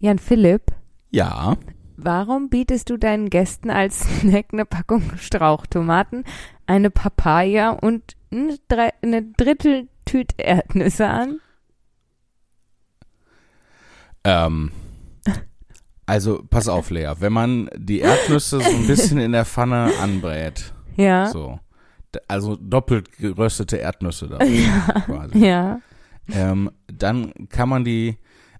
Jan Philipp, Ja. warum bietest du deinen Gästen als Snack eine Packung Strauchtomaten, eine Papaya und eine, eine Dritteltüte Erdnüsse an? Ähm, also, pass auf, Lea. Wenn man die Erdnüsse so ein bisschen in der Pfanne anbrät, Ja. so, also doppelt geröstete Erdnüsse da quasi, Ja. ähm, dann kann man die,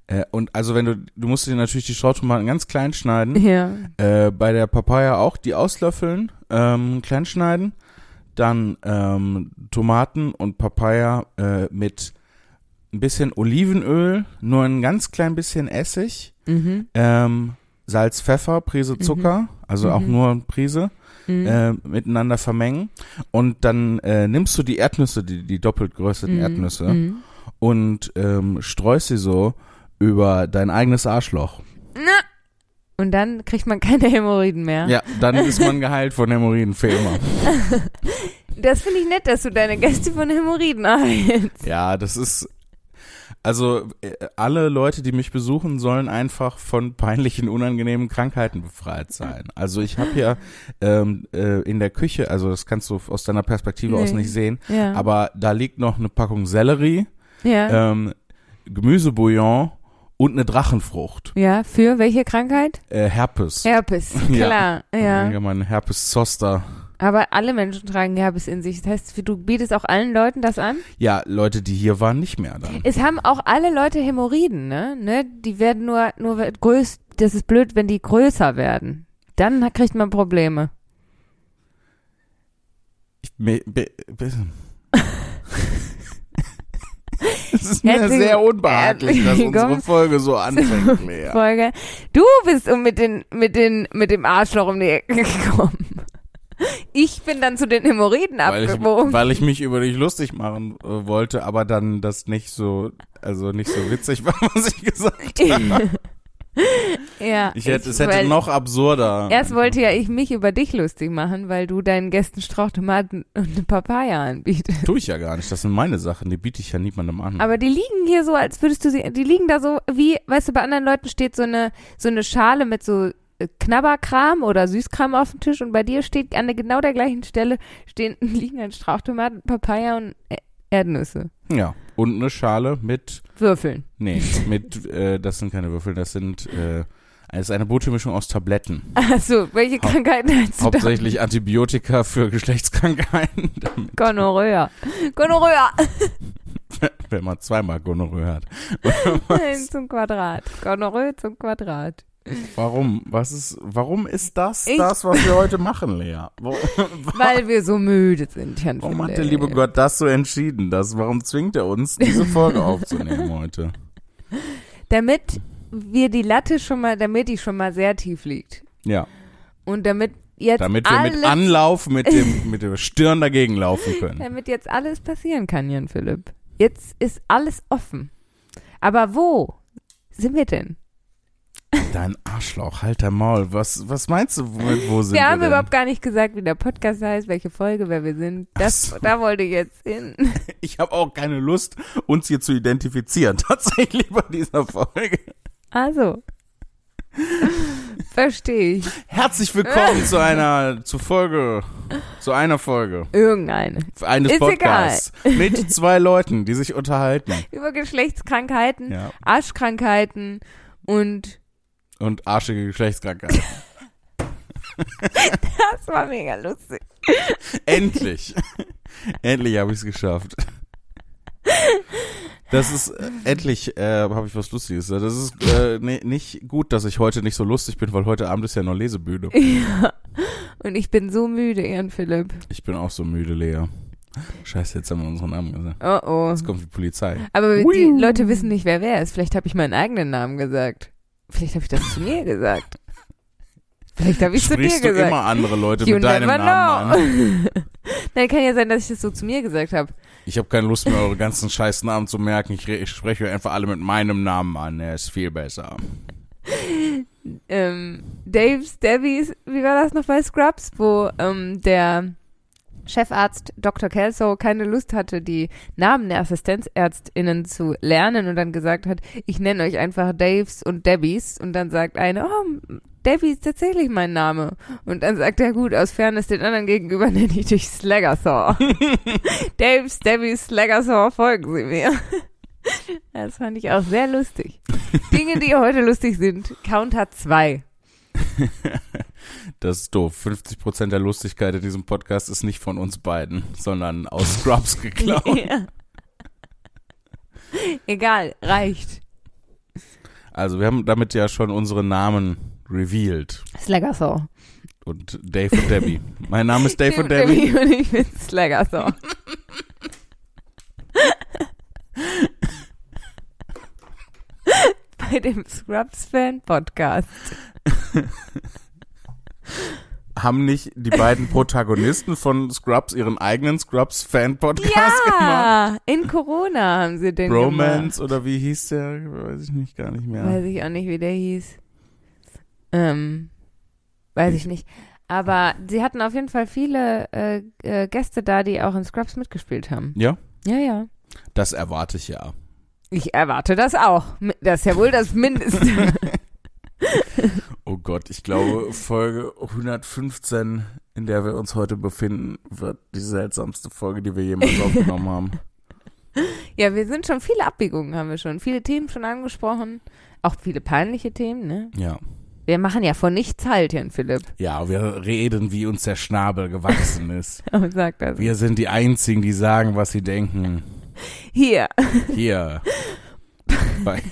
äh, und also wenn du, du musst dir natürlich die Strauchtomaten ganz klein schneiden, Ja. äh, bei der Papaya auch die auslöffeln, ähm, klein schneiden, dann ähm, Tomaten und Papaya äh, mit ein bisschen Olivenöl, nur ein ganz klein bisschen Essig, Mhm. ähm, Salz, Pfeffer, Prise Zucker, also auch Mhm. nur eine Prise, Mhm. äh, miteinander vermengen und dann äh, nimmst du die Erdnüsse, die, die doppelt gerösteten Mhm. Erdnüsse Mhm. und ähm, streust sie so über dein eigenes Arschloch. Und dann kriegt man keine Hämorrhoiden mehr. Ja, dann ist man geheilt von Hämorrhoiden für immer. Das finde ich nett, dass du deine Gäste von Hämorrhoiden heilst. Ja, das ist. Also äh, alle Leute, die mich besuchen, sollen einfach von peinlichen, unangenehmen Krankheiten befreit sein. Also ich habe ja ähm, äh, in der Küche, also das kannst du aus deiner Perspektive aus Nee. nicht sehen, Ja. aber da liegt noch eine Packung Sellerie, ja. ähm, Gemüsebouillon und eine Drachenfrucht. ja, für welche Krankheit? Äh, Herpes. Herpes, Ja. klar. Ja. Ja, mein Herpes Zoster. Aber alle Menschen tragen Herpes in sich. Das heißt, du bietest auch allen Leuten das an? Ja, Leute, die hier waren, nicht mehr dann. Es haben auch alle Leute Hämorrhoiden, ne? ne? Die werden nur, nur größ, das ist blöd, wenn die größer werden. Dann kriegt man Probleme. Ich, me, be, be, es ist mir Herzlich- sehr unbehaglich, dass unsere Folge so anfängt, Lea. Folge. Du bist um mit den, mit den, mit dem Arschloch um die Ecke gekommen. Ich bin dann zu den Hämorrhoiden Weil ich, abgebogen. weil ich mich über dich lustig machen äh, wollte, aber dann das nicht so, also nicht so witzig war, was ich gesagt habe. ja. Ich hätte, es hätte noch absurder. Erst wollte ja ich mich über dich lustig machen, weil du deinen Gästen Strauchtomaten und eine Papaya anbietest. Tue ich ja gar nicht. Das sind meine Sachen, die biete ich ja niemandem an. Aber die liegen hier so, als würdest du sie, die liegen da so wie, weißt du, bei anderen Leuten steht so eine, so eine Schale mit so äh, Knabberkram oder Süßkram auf dem Tisch und bei dir steht an der, genau der gleichen Stelle stehen, liegen ein Strauchtomaten, Papaya und Ä- Erdnüsse. ja. Und eine Schale mit, Würfeln. nee, mit, äh, das sind keine Würfel, das sind, äh, es ist eine bunte Mischung aus Tabletten. Achso, welche Krankheiten hast du? Hauptsächlich Antibiotika für Geschlechtskrankheiten, damit, Gonorrhea. Gonorrhea. wenn man zweimal Gonorrhoe hat. Eins zum Quadrat. Gonorrhoe zum Quadrat. Warum? Was ist, warum ist das Ich- das, was wir heute machen, Lea? Weil wir so müde sind, Jan warum hat der liebe Gott das so entschieden? Das, warum zwingt er uns, diese Folge aufzunehmen heute? Damit wir die Latte schon mal, damit die schon mal sehr tief liegt. Ja, Und damit jetzt damit wir mit Anlauf mit dem mit der Stirn dagegen laufen können. damit jetzt alles passieren kann, Jan Philipp. Jetzt ist alles offen. Aber wo sind wir denn? Dein Arschloch, halt dein Maul. Was, was meinst du, wo sind wir, wir haben überhaupt gar nicht gesagt, wie der Podcast heißt, welche Folge, wer wir sind. Das, so. Da wollte ich jetzt hin. Ich habe auch keine Lust, uns hier zu identifizieren. Tatsächlich bei dieser Folge. Also. Verstehe ich. Herzlich willkommen zu einer, zu Folge, zu einer Folge Irgendeine. eines Ist Podcasts mit zwei Leuten, die sich unterhalten. Über Geschlechtskrankheiten, Ja. Arschkrankheiten und Und arschige Geschlechtskrankheiten. das war mega lustig. Endlich. endlich habe ich es geschafft. Das ist äh, endlich äh, habe ich was Lustiges. Das ist äh, ne, nicht gut, dass ich heute nicht so lustig bin, weil heute Abend ist ja noch Lesebühne. Ja. Und ich bin so müde, Jan Philipp. Ich bin auch so müde, Lea. Scheiße, jetzt haben wir unseren Namen gesagt. Oh oh. Jetzt kommt die Polizei. Aber Hui. die Leute wissen nicht, wer wer ist. Vielleicht habe ich meinen eigenen Namen gesagt. Vielleicht habe ich das zu mir gesagt. Vielleicht habe ich zu dir Sprichst du gesagt. immer andere Leute You mit deinem Namen an? know. Nein, kann ja sein, dass ich das so zu mir gesagt habe. Ich habe keine Lust mehr, eure ganzen scheiß Namen zu merken. Ich, ich spreche euch einfach alle mit meinem Namen an. Er ist viel besser. Ähm, Dave's Debbie's, wie war das noch bei Scrubs, wo ähm, der Chefarzt Dr. Kelso keine Lust hatte, die Namen der AssistenzärztInnen zu lernen und dann gesagt hat, ich nenne euch einfach Daves und Debbies und dann sagt eine, oh, Debbie ist tatsächlich mein Name. Und dann sagt er, gut, aus Fairness den anderen gegenüber nenne ich dich Slaggersaw. Daves, Debbies, Slaggersaw, folgen Sie mir. Das fand ich auch sehr lustig. Dinge, die heute lustig sind. Count hat zwei. Das ist doof. 50% der Lustigkeit in diesem Podcast ist nicht von uns beiden, sondern aus Scrubs geklaut. Ja. Egal, reicht. Also wir haben damit ja schon unsere Namen revealed. Slaggersaw. Und Dave und Debbie. Mein Name ist Dave und Debbie. Und ich bin Slaggersaw. Bei dem Scrubs-Fan-Podcast. Haben nicht die beiden Protagonisten von Scrubs ihren eigenen Scrubs-Fan-Podcast gemacht? Ja, in Corona haben sie den Bromance oder wie hieß der? Weiß ich nicht, gar nicht mehr. gemacht. Weiß ich auch nicht, wie der hieß. Ähm, weiß ich nicht. Aber sie hatten auf jeden Fall viele äh, äh, Gäste da, die auch in Scrubs mitgespielt haben. Ja, Ja, ja. das erwarte ich ja. Ich erwarte das auch. Das ist ja wohl das Mindeste. Oh Gott, ich glaube, Folge 115, in der wir uns heute befinden, wird die seltsamste Folge, die wir jemals aufgenommen haben. ja, wir sind schon viele Abbiegungen, haben wir schon. Viele Themen schon angesprochen. Auch viele peinliche Themen, ne? Ja. Wir machen ja von nichts Halt, Jan Philipp. Ja, wir reden, wie uns der Schnabel gewachsen ist. Und sagt das. Wir sind die Einzigen, die sagen, was sie denken. Hier. Hier. Bei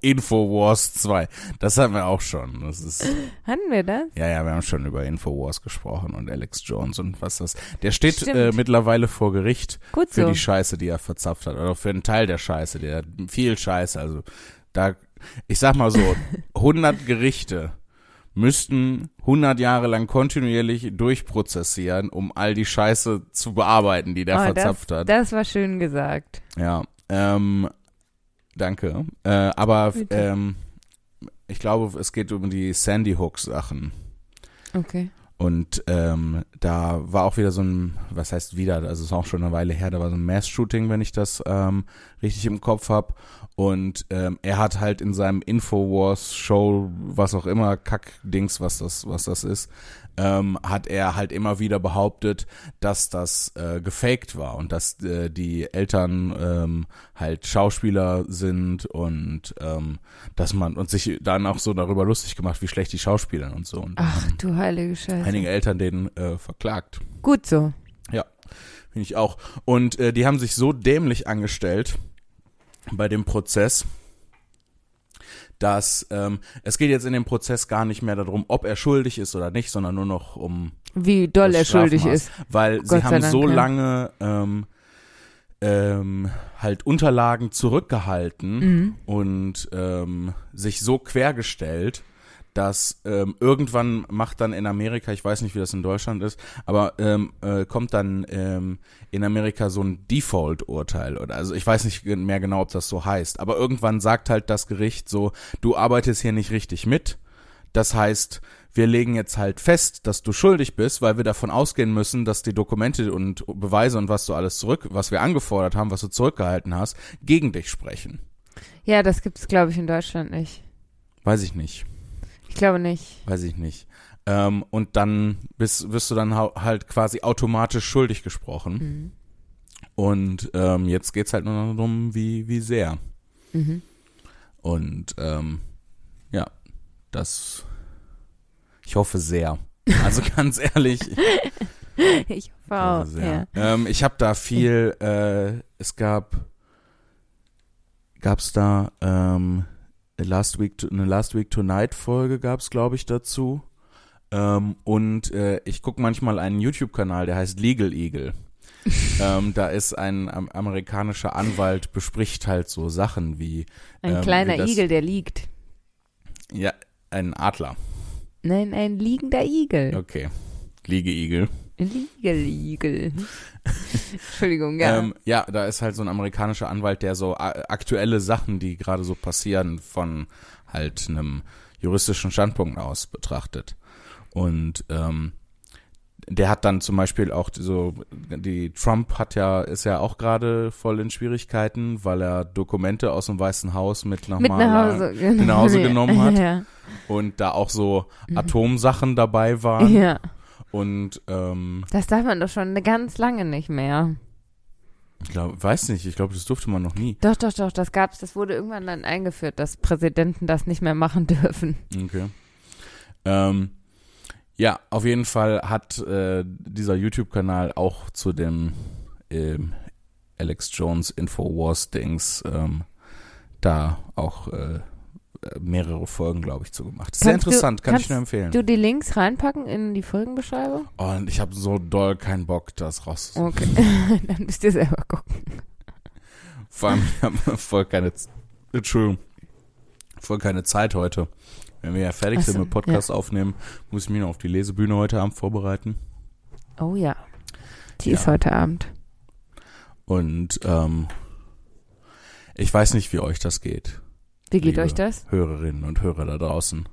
Infowars 2. Das hatten wir auch schon. Das ist, Hatten wir das? ja, ja, wir haben schon über Infowars gesprochen und Alex Jones und was das. Der steht äh, mittlerweile vor Gericht Gut für so. die Scheiße, die er verzapft hat. Oder für einen Teil der Scheiße. Der hat viel Scheiße. Also da, ich sag mal so, 100 Gerichte müssten 100 Jahre lang kontinuierlich durchprozessieren, um all die Scheiße zu bearbeiten, die der Oh, verzapft das, hat. Das war schön gesagt. Ja, ähm, danke. Äh, aber ähm, ich glaube, es geht um die Sandy Hook Sachen. Okay. Und ähm, da war auch wieder so ein, was heißt wieder, also es ist auch schon eine Weile her, da war so ein Mass-Shooting, wenn ich das ähm, richtig im Kopf habe. Und ähm, er hat halt in seinem Infowars-Show, was auch immer, Kack-Dings, was das, was das ist, ähm, hat er halt immer wieder behauptet, dass das äh, gefaked war und dass äh, die Eltern ähm, halt Schauspieler sind und ähm, dass man und sich dann auch so darüber lustig gemacht, wie schlecht die Schauspieler und so. Und Ach du heilige Scheiße. einige Eltern den äh, verklagt. Gut so. Finde ich auch. Und äh, die haben sich so dämlich angestellt bei dem Prozess, dass ähm, es geht jetzt in dem Prozess gar nicht mehr darum, ob er schuldig ist oder nicht, sondern nur noch um Wie doll er schuldig ist. Weil Gott sie haben Dank, so lange ähm, ähm, halt Unterlagen zurückgehalten Mhm. und ähm, sich so quergestellt, dass ähm, irgendwann macht dann in Amerika, ich weiß nicht, wie das in Deutschland ist, aber ähm, äh, kommt dann ähm, in Amerika so ein Default-Urteil oder also ich weiß nicht mehr genau, ob das so heißt, aber irgendwann sagt halt das Gericht so, du arbeitest hier nicht richtig mit. Das heißt, wir legen jetzt halt fest, dass du schuldig bist, weil wir davon ausgehen müssen, dass die Dokumente und Beweise und was du alles zurück, was wir angefordert haben, was du zurückgehalten hast, gegen dich sprechen. Ja, das gibt's, glaube ich, in Deutschland nicht. Weiß ich nicht. Ich glaube nicht. Weiß ich nicht. Ähm, und dann bist, wirst du dann halt quasi automatisch schuldig gesprochen. Mhm. Und ähm, jetzt geht's halt nur noch darum, wie, wie sehr. Mhm. Und ähm, ja, das. Ich hoffe sehr. Also ganz ehrlich, ich hoffe auch. sehr. Ja. Ähm, ich habe da viel. Äh, es gab. Gab's da ähm, Last Week eine Last Week Tonight Folge gab's glaube ich dazu. Ähm, und äh, ich gucke manchmal einen YouTube-Kanal, der heißt Legal Eagle. ähm, da ist ein am, amerikanischer Anwalt, bespricht halt so Sachen wie, Ein ähm, kleiner wie das- Igel, der liegt. ja, ein Adler. Nein, ein liegender Igel. Okay. Liegeigel. Ein Liegel-Igel. Entschuldigung, ja. Ähm, ja, da ist halt so ein amerikanischer Anwalt, der so aktuelle Sachen, die gerade so passieren, von halt einem juristischen Standpunkt aus betrachtet. Und ähm, der hat dann zum Beispiel auch so, die Trump hat ja, ist ja auch gerade voll in Schwierigkeiten, weil er Dokumente aus dem Weißen Haus mit nach, Mit nach Hause, nach Hause genommen hat Ja. und da auch so Atomsachen dabei waren. ja. Und ähm, Das darf man doch schon eine ganz lange nicht mehr. ich glaub, weiß nicht, ich glaube, das durfte man noch nie. Doch, doch, doch, das gab's. Das wurde irgendwann dann eingeführt, dass Präsidenten das nicht mehr machen dürfen. Okay. Ähm, ja, auf jeden Fall hat äh, dieser YouTube-Kanal auch zu dem ähm, Alex Jones Infowars-Dings ähm, da auch äh, mehrere Folgen, glaube ich, zugemacht. Sehr Kannst du- interessant, kann ich nur empfehlen. Du die Links reinpacken in die Folgenbeschreibung? Oh, und ich habe so doll keinen Bock, das raus. Okay, dann müsst ihr selber gucken. Vor allem, ich habe voll keine, Entschuldigung, voll keine Zeit heute. Wenn wir ja fertig Ach sind so, mit Podcast aufnehmen, muss ich mich noch auf die Lesebühne heute Abend vorbereiten. Oh ja. Die Ja. ist heute Abend. Und ähm, ich weiß nicht, wie euch das geht, Wie geht euch das? Hörerinnen und Hörer da draußen.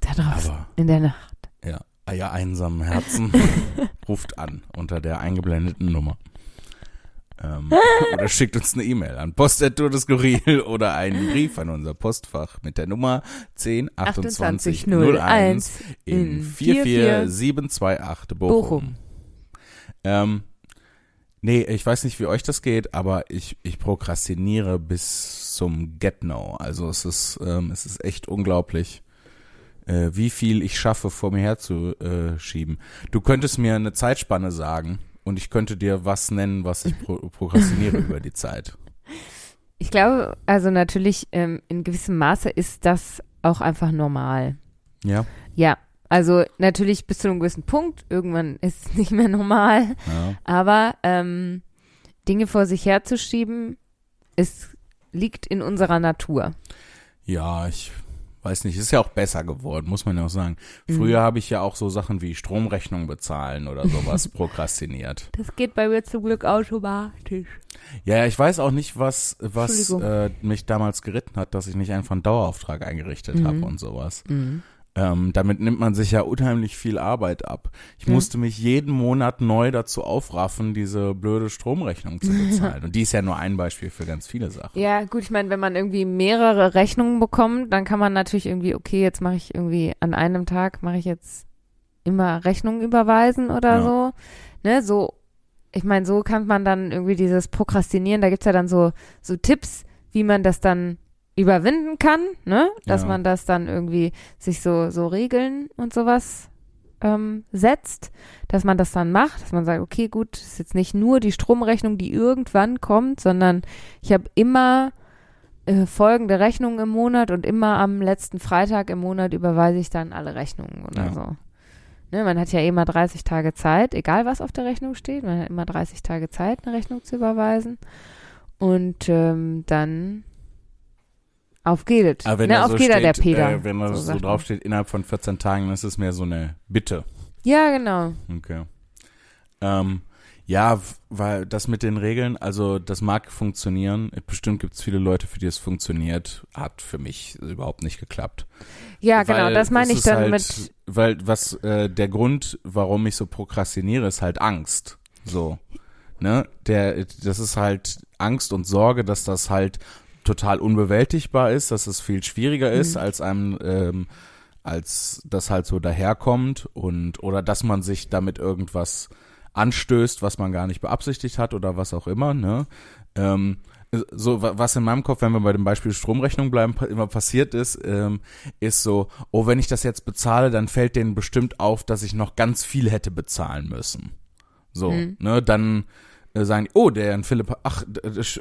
Da draußen. Aber In der Nacht. ja, ihr einsamen Herzen ruft an unter der eingeblendeten Nummer. Ähm, oder schickt uns eine E-Mail an post.todeskurril oder einen Brief an unser Postfach mit der Nummer 102801 in in 44728 Bochum. Bochum. Ähm, nee, ich weiß nicht, wie euch das geht, aber ich, ich prokrastiniere bis zum Get-No. Also es ist, ähm, es ist echt unglaublich, äh, wie viel ich schaffe, vor mir herzuschieben. Schieben. du könntest mir eine Zeitspanne sagen und ich könnte dir was nennen, was ich pro prokrastiniere über die Zeit. Ich glaube, also natürlich ähm, in gewissem Maße ist das auch einfach normal. Ja? Ja, also natürlich bis zu einem gewissen Punkt. Irgendwann ist es nicht mehr normal. Ja. Aber ähm, Dinge vor sich herzuschieben, es liegt in unserer Natur. Ja, ich weiß nicht, ist ja auch besser geworden, muss man ja auch sagen. Mhm. Früher habe ich ja auch so Sachen wie Stromrechnung bezahlen oder sowas prokrastiniert. Das geht bei mir zum Glück automatisch. Ja, ja, ich weiß auch nicht, was, was äh, mich damals geritten hat, dass ich nicht einfach einen Dauerauftrag eingerichtet Mhm. habe und sowas. Mhm. Ähm, damit nimmt man sich ja unheimlich viel Arbeit ab. Ich Mhm. musste mich jeden Monat neu dazu aufraffen, diese blöde Stromrechnung zu bezahlen. und die ist ja nur ein Beispiel für ganz viele Sachen. Ja, gut, ich meine, wenn man irgendwie mehrere Rechnungen bekommt, dann kann man natürlich irgendwie, okay, jetzt mache ich irgendwie an einem Tag, mache ich jetzt immer Rechnungen überweisen oder Ja. so. Ne, so, ich meine, so kann man dann irgendwie dieses Prokrastinieren, da gibt's ja dann so, so Tipps, wie man das dann überwinden kann, ne? Dass Ja. man das dann irgendwie sich so, so Regeln und sowas ähm, setzt, dass man das dann macht, dass man sagt, okay, gut, ist jetzt nicht nur die Stromrechnung, die irgendwann kommt, sondern ich habe immer äh, folgende Rechnungen im Monat und immer am letzten Freitag im Monat überweise ich dann alle Rechnungen oder Ja. so. Ne, man hat ja immer 30 Tage Zeit, egal was auf der Rechnung steht, man hat immer 30 Tage Zeit, eine Rechnung zu überweisen. Und ähm, dann auf geht. Aber wenn ne, da auf so steht, der Peter. Äh, wenn da So so, draufsteht, innerhalb von 14 Tagen, dann ist es mehr so eine Bitte. Ja, genau. Okay. Ähm, ja, weil das mit den Regeln, also das mag funktionieren. Bestimmt gibt es viele Leute, für die es funktioniert. Hat für mich überhaupt nicht geklappt. Ja, genau, Weil das meine ich dann halt, mit. Weil was äh, der Grund, warum ich so prokrastiniere, ist halt Angst. So. Ne? Der, das ist halt Angst und Sorge, dass das halt total unbewältigbar ist, dass es viel schwieriger ist, Mhm. als einem, ähm, als das halt so daherkommt und oder dass man sich damit irgendwas anstößt, was man gar nicht beabsichtigt hat oder was auch immer, ne? Ähm, so, wa- was in meinem Kopf, wenn wir bei dem Beispiel Stromrechnung bleiben, immer passiert ist, ähm, ist so, oh, wenn ich das jetzt bezahle, dann fällt denen bestimmt auf, dass ich noch ganz viel hätte bezahlen müssen. So, Mhm. ne, dann äh, sagen die, oh, der Jan Philipp, ach,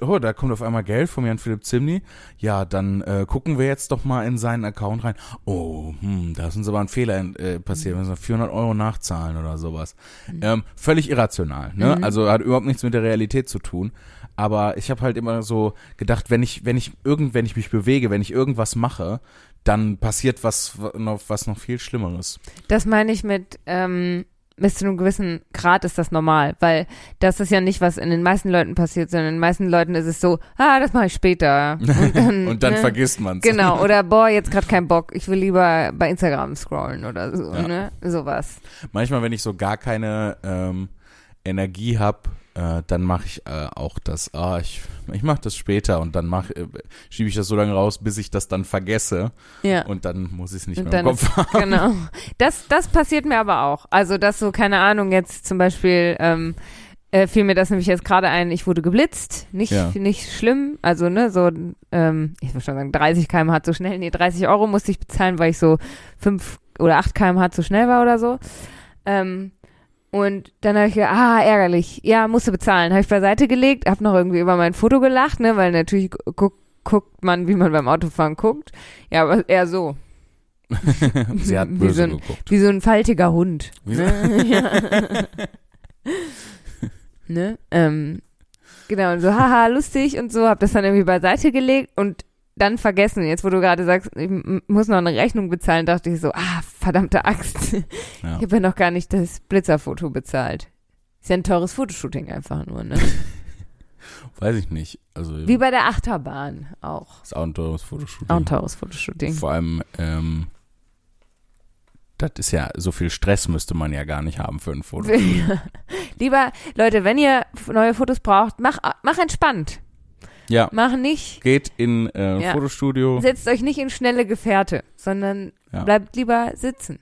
oh, da kommt auf einmal Geld vom Jan Philipp Zimni. Ja, dann äh, gucken wir jetzt doch mal in seinen Account rein. Oh, hm, da ist uns aber ein Fehler äh, passiert, wir müssen 400 Euro nachzahlen oder sowas. Ähm, völlig irrational, ne? Mhm. Also hat überhaupt nichts mit der Realität zu tun. Aber ich habe halt immer so gedacht, wenn ich, wenn ich irgend, wenn ich mich bewege, wenn ich irgendwas mache, dann passiert was noch, was noch viel Schlimmeres. Das meine ich mit, ähm, bis zu einem gewissen Grad ist das normal, weil das ist ja nicht, was in den meisten Leuten passiert, sondern in den meisten Leuten ist es so, ah, das mache ich später. Und dann, und dann ne? vergisst man's. Genau, oder boah, jetzt gerade kein Bock, ich will lieber bei Instagram scrollen oder so, Ja. ne? Sowas. Manchmal, wenn ich so gar keine ähm, Energie hab, äh, dann mache ich äh, auch das, ah, ich, ich mache das später und dann mach, äh, schiebe ich das so lange raus, bis ich das dann vergesse Ja. und dann muss ich es nicht Und mehr im Kopf haben. Genau. Das, das passiert mir aber auch. Also, dass so, keine Ahnung, jetzt zum Beispiel, ähm, äh, fiel mir das nämlich jetzt gerade ein, ich wurde geblitzt. Nicht, Ja. nicht schlimm. Also, ne, so, ähm, ich würde schon sagen, 30 km/h zu schnell. Nee, 30 Euro musste ich bezahlen, weil ich so 5 oder 8 km/h zu schnell war oder so. Ähm, und dann habe ich gedacht, ah, ärgerlich. Ja, musste bezahlen. Habe ich beiseite gelegt, habe noch irgendwie über mein Foto gelacht, ne, weil natürlich gu guckt, man, wie man beim Autofahren guckt. Ja, aber eher so. Sie hat Wie böse so ein- geguckt. Wie so ein faltiger Hund. Wie so- Ne? ja. ne? Ähm, genau, und so, haha, lustig und so, hab das dann irgendwie beiseite gelegt und dann vergessen. Jetzt, wo du gerade sagst, ich muss noch eine Rechnung bezahlen, dachte ich so, ah, verdammte Axt. Ja. Ich habe ja noch gar nicht das Blitzerfoto bezahlt. Ist ja ein teures Fotoshooting einfach nur, ne? Weiß ich nicht. Also Wie bei der Achterbahn auch. ist auch ein teures Fotoshooting. Auch ein teures Fotoshooting. Vor allem, ähm, das ist ja, so viel Stress müsste man ja gar nicht haben für ein Foto. Lieber, Leute, wenn ihr neue Fotos braucht, mach, mach entspannt. Ja, Mach nicht geht in äh, Ja. Fotostudio. setzt euch nicht in schnelle Gefährte, sondern Ja. bleibt lieber sitzen.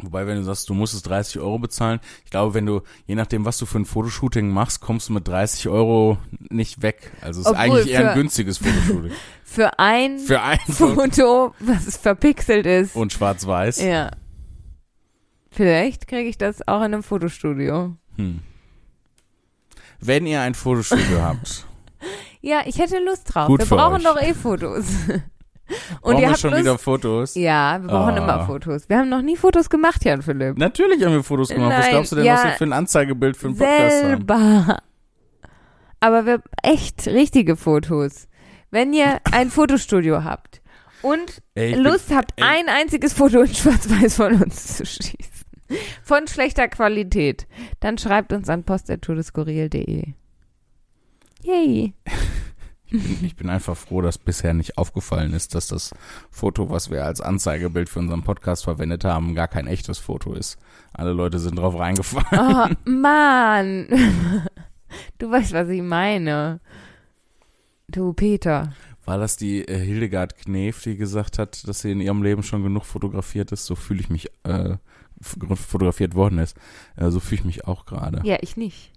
Wobei, wenn du sagst, du musstest 30 Euro bezahlen, ich glaube, wenn du, je nachdem, was du für ein Fotoshooting machst, kommst du mit 30 Euro nicht weg. Also es ist eigentlich eher ein günstiges Fotoshooting. Für ein für ein Foto Foto, was verpixelt ist. und schwarz-weiß. ja. Vielleicht kriege ich das auch in einem Fotostudio. Hm. Wenn ihr ein Fotostudio habt, Ja, ich hätte Lust drauf. Gut wir brauchen euch. doch eh Fotos. Und brauchen ihr wir habt schon Lust? wieder Fotos. Ja, wir brauchen Ah. immer Fotos. Wir haben noch nie Fotos gemacht, Jan Philipp. Natürlich haben wir Fotos gemacht. was Nein, glaubst du denn, ja, was wir für ein Anzeigebild für einen Podcast haben? Selber. Aber wir echt richtige Fotos. Wenn ihr ein Fotostudio habt und Ey, ich bin- Lust habt, ey. ein einziges Foto in Schwarz-Weiß von uns zu schießen, von schlechter Qualität, dann schreibt uns an post.todeskurril.de. Yay. Ich bin, einfach froh, dass bisher nicht aufgefallen ist, dass das Foto, was wir als Anzeigebild für unseren Podcast verwendet haben, gar kein echtes Foto ist. Alle Leute sind drauf reingefallen. Oh, Mann. Du weißt, was ich meine. Du, Peter. War das die äh, Hildegard Knef, die gesagt hat, dass sie in ihrem Leben schon genug fotografiert ist? So fühle ich mich, äh, fotografiert worden ist. Äh, so fühle ich mich auch gerade. Ja, ich nicht.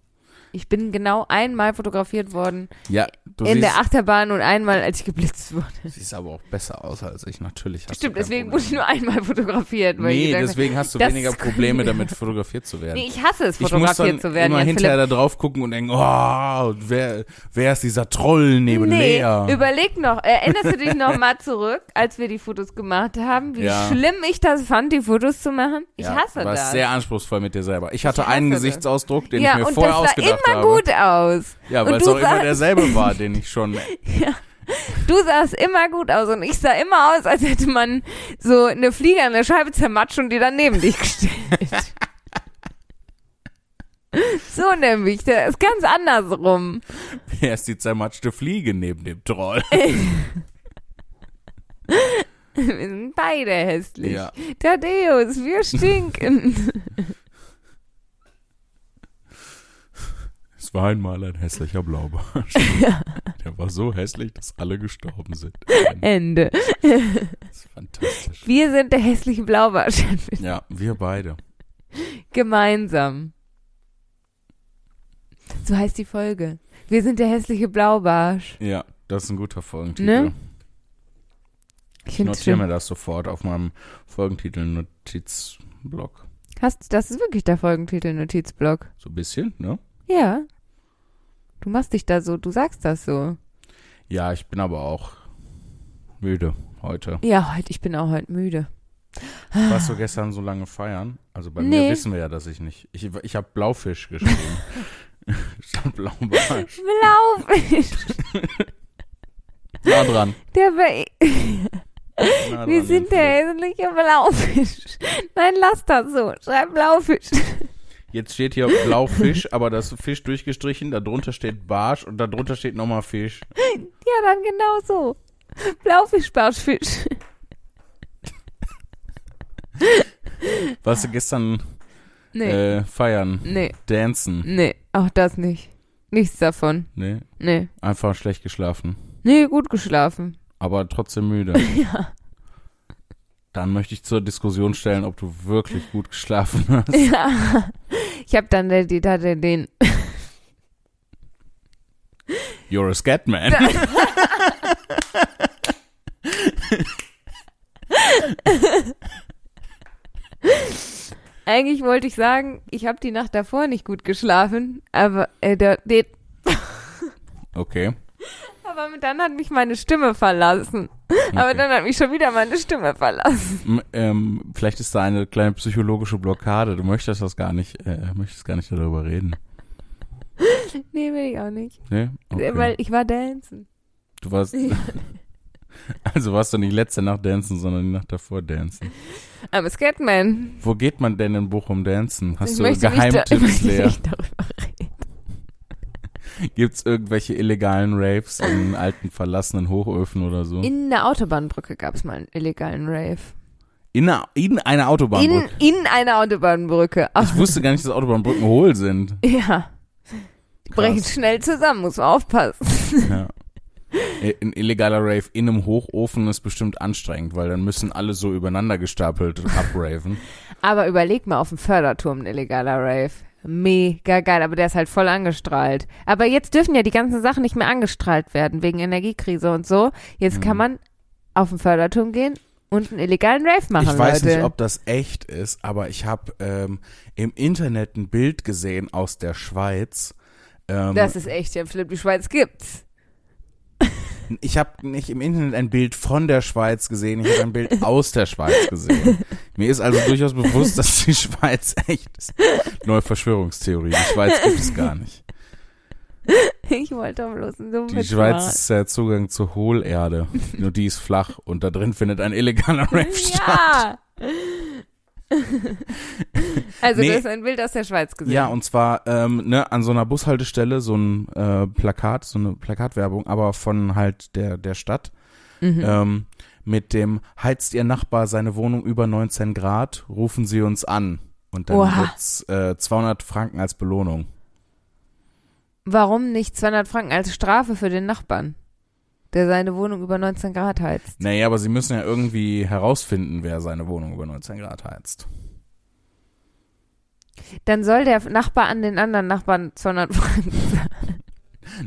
Ich bin genau einmal fotografiert worden Ja, du in siehst, der Achterbahn und einmal, als ich geblitzt wurde. siehst aber auch besser aus als ich, natürlich. Hast Stimmt, deswegen Problem. wurde ich nur einmal fotografiert. Weil ich Nee, gedacht habe, deswegen hast du das weniger Probleme damit, fotografiert zu werden. Nee, ich hasse es, ich muss fotografiert dann zu werden. immer Jan hinterher Philipp. da drauf gucken und denken, oh, wer, wer ist dieser Troll neben Nee, Lea? überleg noch, erinnerst du dich noch mal zurück, als wir die Fotos gemacht haben, wie Ja. schlimm ich das fand, die Fotos zu machen? Ich ja, hasse du warst das. sehr anspruchsvoll mit dir selber. Ich hatte hasse einen das. Gesichtsausdruck, den ja, ich mir vorher das ausgedacht immer habe. gut aus. Ja, weil es auch immer derselbe war, den ich schon. Du sahst immer gut aus und ich sah immer aus, als hätte man so eine Fliege an der Scheibe zermatscht und die dann neben dich gestellt. so nämlich, das ist ganz andersrum. Er ist die zermatschte Fliege neben dem Troll. Wir sind beide hässlich. Ja. Thaddeus, wir stinken. Es war einmal ein hässlicher Blaubarsch. Der war so hässlich, dass alle gestorben sind. Ende. Das ist fantastisch. Wir sind der hässliche Blaubarsch. Ja, wir beide. Gemeinsam. So heißt die Folge. Wir sind der hässliche Blaubarsch. Ja, das ist ein guter Folgentitel. Ne? Ich Ich notiere mir das sofort auf meinem Folgentitel-Notizblock. Hast, das ist wirklich der Folgentitel Notizblock. So ein bisschen, ne? Ja. Du machst dich da so, du sagst das so. Ja, ich bin aber auch müde heute. Ja, heute, ich bin auch heute müde. Warst du gestern so lange feiern? Also bei Nee. mir wissen wir ja, dass ich nicht. Ich, ich habe Blaufisch geschrieben. Statt Blaubarsch. Blaufisch. Nah dran. Der bei, Nah wir sind der hässliche Blaufisch. Nein, lass das so. Schreib Blaufisch. Jetzt steht hier blau Fisch, aber das ist Fisch durchgestrichen, darunter steht Barsch und darunter steht nochmal Fisch. Ja, dann genau so. Blaufisch, Barschfisch. Warst du gestern Nee, äh, feiern, nee, dancen? nee, auch das nicht. Nichts davon. Nee, Nee. einfach schlecht geschlafen. Nee, gut geschlafen. aber trotzdem müde. Ja. Dann möchte ich zur Diskussion stellen, ob du wirklich gut geschlafen hast. Ja. Ich habe dann die, da den, den You're a Scatman. Eigentlich wollte ich sagen, ich habe die Nacht davor nicht gut geschlafen, aber äh, der, der, Okay. Aber dann hat mich meine Stimme verlassen. Aber Okay. dann hat mich schon wieder meine Stimme verlassen. Ähm, vielleicht ist da eine kleine psychologische Blockade. Du möchtest das gar nicht, äh, möchtest gar nicht darüber reden. Nee, will ich auch nicht. Nee? Okay. Weil ich war dancen. du warst, also warst du nicht letzte Nacht dancen, sondern die Nacht davor dancen. I'm a Scatman. Wo geht man denn in Bochum dancen? Hast ich du nicht, da, ich Geheimtipps, möchte Lea? nicht darüber reden. Gibt's irgendwelche illegalen Raves in alten verlassenen Hochöfen oder so? In der Autobahnbrücke gab es mal einen illegalen Rave. In einer, in einer In, Autobahnbrücke. in einer Autobahnbrücke. Ich wusste gar nicht, dass Autobahnbrücken hohl sind. ja. Die brechen schnell zusammen, muss man aufpassen. Ja. Äh, Ein illegaler Rave in einem Hochofen ist bestimmt anstrengend, weil dann müssen alle so übereinander gestapelt abraven. Aber überleg mal auf dem Förderturm ein illegaler Rave. Mega geil, aber der ist halt voll angestrahlt. Aber jetzt dürfen ja die ganzen Sachen nicht mehr angestrahlt werden, wegen Energiekrise und so. Jetzt Mhm. kann man auf den Förderturm gehen und einen illegalen Rave machen, ich weiß Leute. nicht, ob das echt ist, aber ich habe ähm, im Internet ein Bild gesehen aus der Schweiz. Ähm, das ist echt, ja, Philipp, die Schweiz gibt's. Ich habe nicht im Internet ein Bild von der Schweiz gesehen, ich habe ein Bild aus der Schweiz gesehen. Mir ist also durchaus bewusst, dass die Schweiz echt ist. Neue Verschwörungstheorie, die Schweiz gibt es gar nicht. Ich wollte bloß dummen Die Schweiz ist der Zugang zur Hohlerde. Nur die ist flach und da drin findet ein illegaler Rave statt. Also, Nee. du hast ein Bild aus der Schweiz gesehen. Ja, und zwar ähm, ne, an so einer Bushaltestelle so ein äh, Plakat, so eine Plakatwerbung, aber von halt der, der Stadt. Mhm. Ähm, mit dem heizt Ihr Nachbar seine Wohnung über 19 Grad, rufen Sie uns an. Und dann Oha. wird's äh, 200 Franken als Belohnung. Warum nicht 200 Franken als Strafe für den Nachbarn, der seine Wohnung über 19 Grad heizt? Naja, aber Sie müssen ja irgendwie herausfinden, wer seine Wohnung über 19 Grad heizt. Dann soll der Nachbar an den anderen Nachbarn 200 Franken zahlen.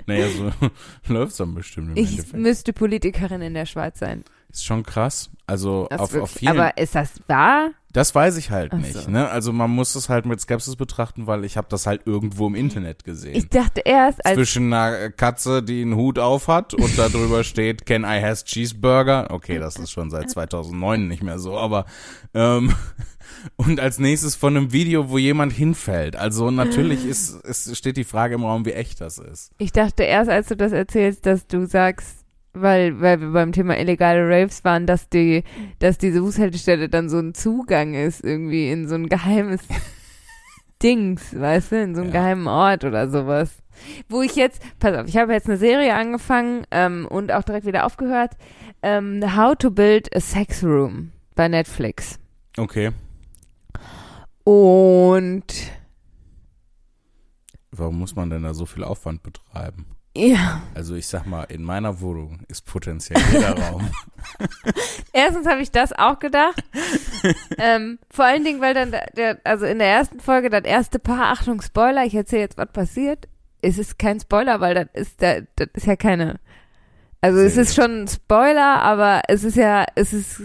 Naja, so läuft's dann bestimmt im Ich Endeffekt. müsste Politikerin in der Schweiz sein. Ist schon krass. Also Das auf, wirklich- auf vielen Aber ist das wahr? Das weiß ich halt Ach nicht. so. Ne? Also man muss es halt mit Skepsis betrachten, weil ich habe das halt irgendwo im Internet gesehen. Ich dachte erst, als Zwischen einer Katze, die einen Hut auf hat und da drüber steht, can I has cheeseburger? Okay, das ist schon seit 2009 nicht mehr so, aber ähm, und als nächstes von einem Video, wo jemand hinfällt. Also natürlich ist, es steht die Frage im Raum, wie echt das ist. ich dachte erst, als du das erzählst, dass du sagst, weil, weil wir beim Thema illegale Raves waren, dass die, dass diese Bushaltestelle dann so ein Zugang ist, irgendwie in so ein geheimes Dings, weißt du, in so einem Ja. geheimen Ort oder sowas. Wo ich jetzt, pass auf, ich habe jetzt eine Serie angefangen ähm, und auch direkt wieder aufgehört. Ähm, How to Build a Sex Room bei Netflix. Okay. Und Warum muss man denn da so viel Aufwand betreiben? Ja, Also ich sag mal, in meiner Wohnung ist potenziell jeder Raum. erstens habe ich das auch gedacht. ähm, vor allen Dingen, weil dann der, also in der ersten Folge das erste Paar, Achtung, Spoiler, ich erzähle jetzt, was passiert. Es ist kein Spoiler, weil das ist, da, das ist ja keine. Also es Serie. ist schon ein Spoiler, aber es ist ja, es ist,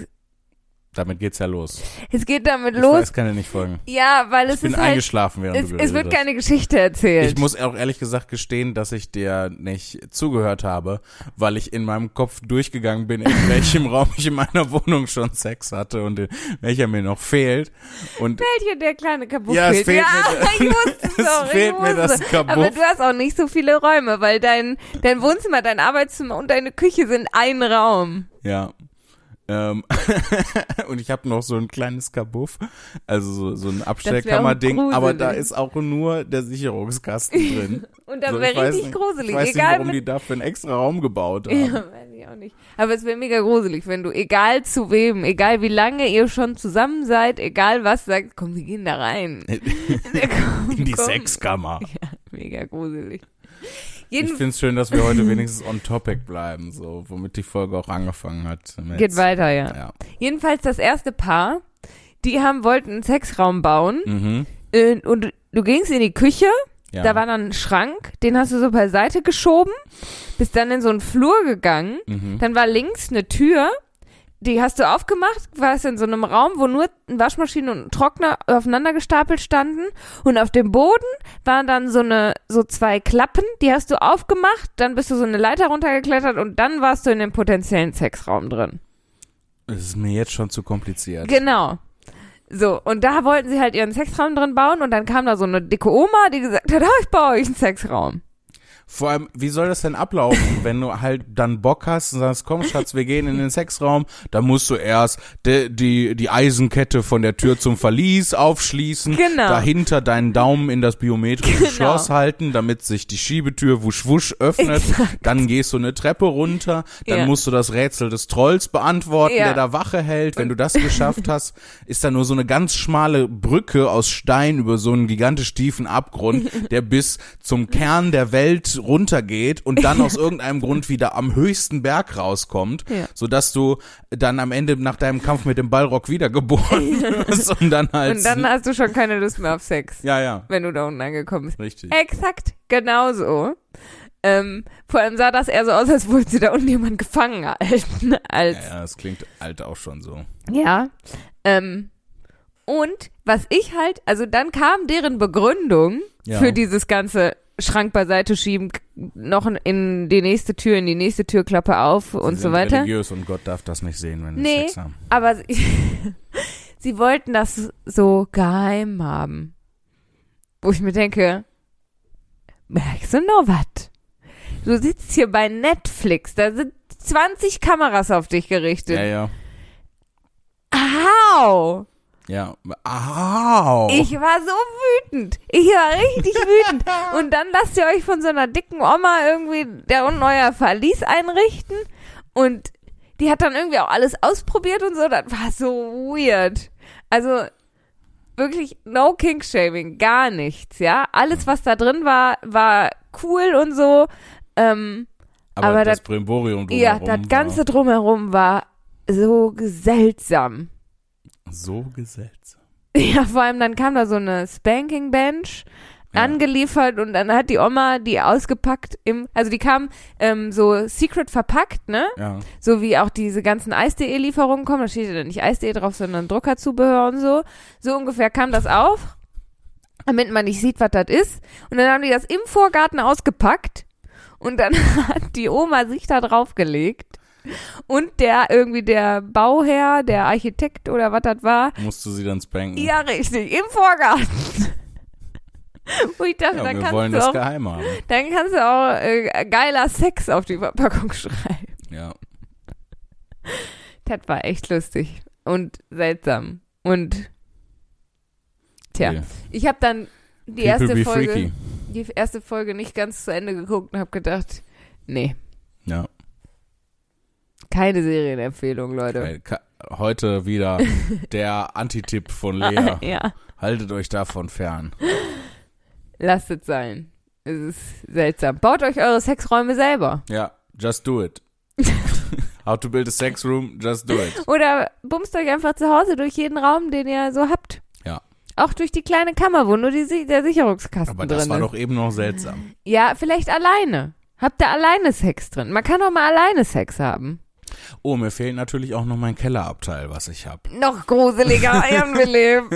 Damit geht's ja los. es geht damit Ich los. weiß, kann dir nicht folgen. Ja, weil es Ich bin ist halt, eingeschlafen, während es, du es wird hast. keine Geschichte erzählt. Ich muss auch ehrlich gesagt gestehen, dass ich dir nicht zugehört habe, weil ich in meinem Kopf durchgegangen bin, in welchem Raum ich in meiner Wohnung schon Sex hatte und in welcher mir noch fehlt. Und Welche der kleine Kabuff Ja, es fehlt. fehlt ja, mir- ich wusste es es auch. ich fehlt mir das. Kabuff. Aber du hast auch nicht so viele Räume, weil dein, dein Wohnzimmer, dein Arbeitszimmer und deine Küche sind ein Raum. ja, und ich habe noch so ein kleines Kabuff, also so, so ein Abstellkammerding, aber da ist auch nur der Sicherungskasten drin. Und das So, wäre richtig nicht- gruselig. Ich weiß egal, nicht, warum mit- die dafür einen extra Raum gebaut haben. Ja, weiß ich auch nicht. Aber es wäre mega gruselig, wenn du, egal zu wem, egal wie lange ihr schon zusammen seid, egal was, sagst, komm, wir gehen da rein. Komm, In die komm. Sexkammer. Ja, mega gruselig. Ich finde es schön, dass wir heute wenigstens on topic bleiben, so, womit die Folge auch angefangen hat. Geht weiter, ja. Ja. Jedenfalls das erste Paar, die haben, wollten einen Sexraum bauen Mhm. äh, und du gingst in die Küche, ja. da war dann ein Schrank, den hast du so beiseite geschoben, bist dann in so einen Flur gegangen, mhm. dann war links eine Tür, die hast du aufgemacht, warst in so einem Raum, wo nur eine Waschmaschine und ein Trockner aufeinander gestapelt standen und auf dem Boden waren dann so eine so zwei Klappen, die hast du aufgemacht, dann bist du so eine Leiter runtergeklettert und dann warst du in dem potenziellen Sexraum drin. Das ist mir jetzt schon zu kompliziert. Genau. So, und da wollten sie halt ihren Sexraum drin bauen und dann kam da so eine dicke Oma, die gesagt hat, "Ah, ich baue euch einen Sexraum. Vor allem, wie soll das denn ablaufen, wenn du halt dann Bock hast und sagst, komm Schatz, wir gehen in den Sexraum, da musst du erst de, die, die Eisenkette von der Tür zum Verlies aufschließen, Genau. dahinter deinen Daumen in das biometrische Genau. Schloss halten, damit sich die Schiebetür wusch wusch öffnet, dann gehst du eine Treppe runter, dann Ja. musst du das Rätsel des Trolls beantworten, Ja. der da Wache hält, wenn du das geschafft hast, ist da nur so eine ganz schmale Brücke aus Stein über so einen gigantisch tiefen Abgrund, der bis zum Kern der Welt runtergeht und dann aus irgendeinem Grund wieder am höchsten Berg rauskommt, Ja. sodass du dann am Ende nach deinem Kampf mit dem Ballrock wiedergeboren wirst und dann halt Und dann hast du schon keine Lust mehr auf Sex, ja, ja, wenn du da unten angekommen bist. richtig. Exakt, genauso. Ähm, vor allem sah das eher so aus, als wollte sie da unten jemand gefangen halten. Als, Ja, ja, das klingt halt auch schon so. ja. Ähm, und was ich halt, also dann kam deren Begründung Ja. für dieses ganze Schrank beiseite schieben, noch in die nächste Tür, in die nächste Türklappe auf und Sie so sind weiter. religiös und Gott darf das nicht sehen, wenn wir Nee. Sex haben. Aber sie, sie wollten das so geheim haben. Wo ich mir denke, merkst du noch was? Du sitzt hier bei Netflix, da sind 20 Kameras auf dich gerichtet. Ja, ja. Au! Ja. Au! Ich war so wütend. Ich war richtig wütend. Und dann lasst ihr euch von so einer dicken Oma irgendwie der und neuer Verlies einrichten. Und die hat dann irgendwie auch alles ausprobiert und so. Das war so weird. Also wirklich no King-Shaming, gar nichts, ja. Alles, was da drin war, war cool und so. Ähm, aber, aber das das- Brimborium ja, drumherum das Ganze drumherum war so seltsam. So seltsam. Ja, vor allem dann kam da so eine Spanking Bench Ja. angeliefert und dann hat die Oma die ausgepackt im, also die kam ähm, so secret verpackt, ne? Ja. So wie auch diese ganzen Eis.de-Lieferungen kommen, da steht ja nicht Eis.de drauf, sondern Druckerzubehör und so. So ungefähr kam das auf, damit man nicht sieht, was das ist. Und dann haben die das im Vorgarten ausgepackt und dann hat die Oma sich da draufgelegt. Und der irgendwie der Bauherr, der Architekt oder was das war, Musst du sie dann spanken? ja, richtig, im Vorgarten. Wo ich dachte, Ja, dann, wir wollen kannst das du auch, geheim haben. dann kannst du auch äh, geiler Sex auf die Verpackung schreiben. Ja. Das war echt lustig und seltsam. Und tja, Okay. ich habe dann die People erste Folge, freaky. die erste Folge nicht ganz zu Ende geguckt und habe gedacht, nee, Ja. Keine Serienempfehlung, Leute. Heute wieder der Antitipp von Lea. ja, Haltet euch davon fern. lasst es sein. Es ist seltsam. Baut euch eure Sexräume selber. Ja, just do it. How to build a sex room, just do it. Oder bumst euch einfach zu Hause durch jeden Raum, den ihr so habt. Ja. Auch durch die kleine Kammer, wo nur die, der Sicherungskasten Aber drin das war ist. doch eben noch seltsam. Ja, vielleicht alleine. Habt ihr alleine Sex drin? Man kann doch mal alleine Sex haben. Oh, mir fehlt natürlich auch noch mein Kellerabteil, was ich habe. Noch gruseliger Ehrenbelebt.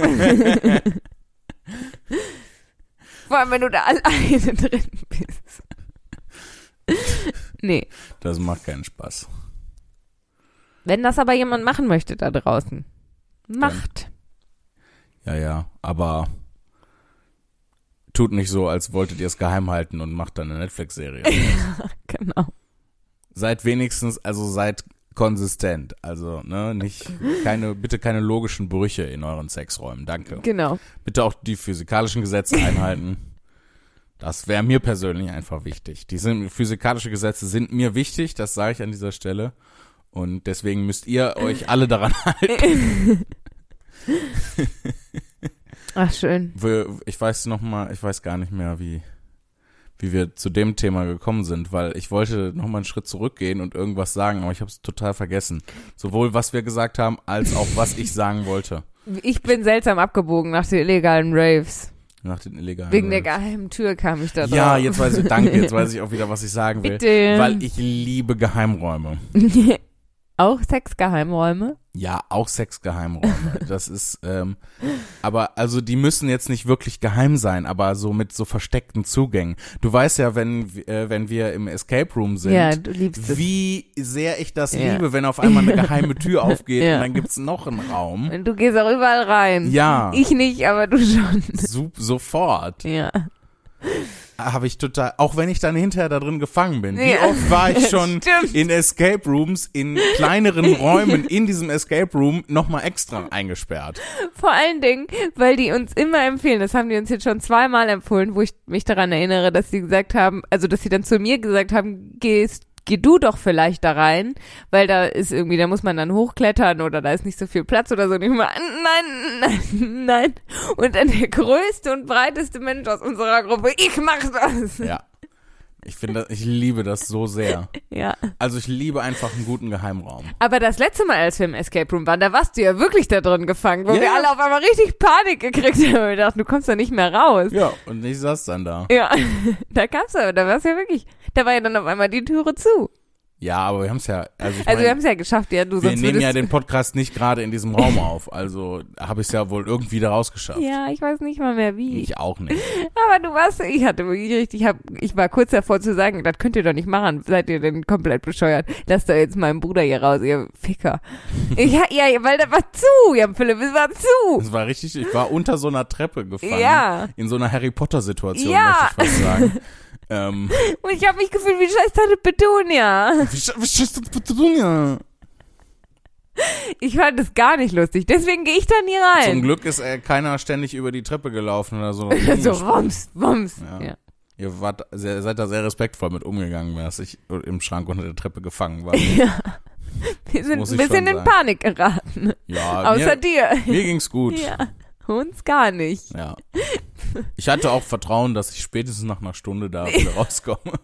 Vor allem, wenn du da alleine drin bist. nee. Das macht keinen Spaß. Wenn das aber jemand machen möchte da draußen. Macht. Ja, ja, aber tut nicht so, als wolltet ihr es geheim halten und macht dann eine Netflix-Serie. Genau. Seid wenigstens, also seid konsistent. Also, ne, nicht, keine, bitte keine logischen Brüche in euren Sexräumen. Danke. Genau. Bitte auch die physikalischen Gesetze einhalten. Das wäre mir persönlich einfach wichtig. Die sind, physikalische Gesetze sind mir wichtig, das sage ich an dieser Stelle. Und deswegen müsst ihr euch alle daran halten. Ach, schön. Ich weiß noch mal, ich weiß gar nicht mehr, wie, wie wir zu dem Thema gekommen sind, weil ich wollte noch mal einen Schritt zurückgehen und irgendwas sagen, aber ich habe es total vergessen. Sowohl was wir gesagt haben, als auch was ich sagen wollte. Ich bin seltsam abgebogen nach den illegalen Raves. Nach den illegalen. Wegen der Raves. geheimen Tür kam ich da drauf. Ja, jetzt weiß ich, danke, jetzt weiß ich auch wieder, was ich sagen will. Bitte. Weil ich liebe Geheimräume. Auch Sexgeheimräume? Ja, auch Sexgeheimräume. Das ist, ähm, aber also die müssen jetzt nicht wirklich geheim sein, aber so mit so versteckten Zugängen. Du weißt ja, wenn äh, wenn wir im Escape Room sind, Ja, liebst es. wie sehr ich das Ja. liebe, wenn auf einmal eine geheime Tür aufgeht Ja. und dann gibt's noch einen Raum. Und du gehst auch überall rein. Ja, Ich nicht, aber du schon. so, sofort Ja. Habe ich total, auch wenn ich dann hinterher da drin gefangen bin. Wie Ja. oft war ich schon Stimmt. in Escape Rooms, in kleineren Räumen in diesem Escape Room nochmal extra eingesperrt. Vor allen Dingen, weil die uns immer empfehlen, das haben die uns jetzt schon zweimal empfohlen, wo ich mich daran erinnere, dass sie gesagt haben, also dass sie dann zu mir gesagt haben, gehst Geh du doch vielleicht da rein, weil da ist irgendwie, da muss man dann hochklettern oder da ist nicht so viel Platz oder so. Und ich immer, nein, nein, nein. Und dann der größte und breiteste Mensch aus unserer Gruppe, ich mach das. Ja. Ich finde, ich liebe das so sehr. Ja. Also ich liebe einfach einen guten Geheimraum. Aber das letzte Mal, als wir im Escape Room waren, da warst du ja wirklich da drin gefangen, wo Ja. wir alle auf einmal richtig Panik gekriegt haben. Wir dachten, du kommst da nicht mehr raus. Ja, und ich saß dann da. Ja, da kamst du, da war es ja wirklich, da war ja dann auf einmal die Türe zu. Ja, aber wir haben es ja, also Also wir mein, haben es ja geschafft, ja, du wir nehmen ja den Podcast nicht gerade in diesem Raum auf. Also habe ich es ja wohl irgendwie da rausgeschafft. Ja, ich weiß nicht mal mehr wie. Ich auch nicht. Aber du warst, ich hatte wirklich richtig, ich, hab, ich war kurz davor zu sagen, das könnt ihr doch nicht machen. Seid ihr denn komplett bescheuert? Lasst doch jetzt meinen Bruder hier raus, ihr Ficker. Ich, ja, ja, weil das war zu, ja, Philipp, es war zu. Es war richtig, ich war unter so einer Treppe gefangen. Ja. In so einer Harry Potter Situation, Ja. möchte ich fast sagen. ähm, Und ich habe mich gefühlt wie scheiß Tante Petunia. wie wie zu tun, ja? Ich fand das gar nicht lustig, deswegen gehe ich da nie rein. Zum Glück ist äh, keiner ständig über die Treppe gelaufen oder so. so, wumms, wumms. Ja. Ja. Ihr wart sehr, seid da sehr respektvoll mit umgegangen, dass ich im Schrank unter der Treppe gefangen war. Wir sind ein bisschen in sagen. Panik geraten. Ja, Außer mir, dir. mir ging's gut. Ja, uns gar nicht. Ja. Ich hatte auch Vertrauen, dass ich spätestens nach einer Stunde da wieder rauskomme.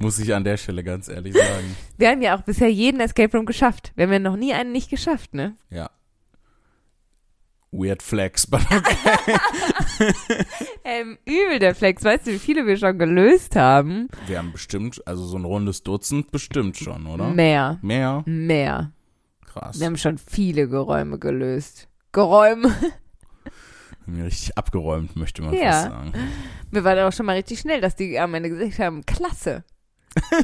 Muss ich an der Stelle ganz ehrlich sagen. Wir haben ja auch bisher jeden Escape Room geschafft. Wir haben ja noch nie einen nicht geschafft, ne? Ja. Weird Flex, but okay. Ähm, übel der Flex. Weißt du, wie viele wir schon gelöst haben? Wir haben bestimmt, also so ein rundes Dutzend bestimmt schon, oder? Mehr. Mehr? Mehr. Krass. Wir haben schon viele Geräume gelöst. Geräume. Haben wir richtig abgeräumt, möchte man Ja. fast sagen. Wir waren auch schon mal richtig schnell, dass die am Ende gesagt haben, klasse.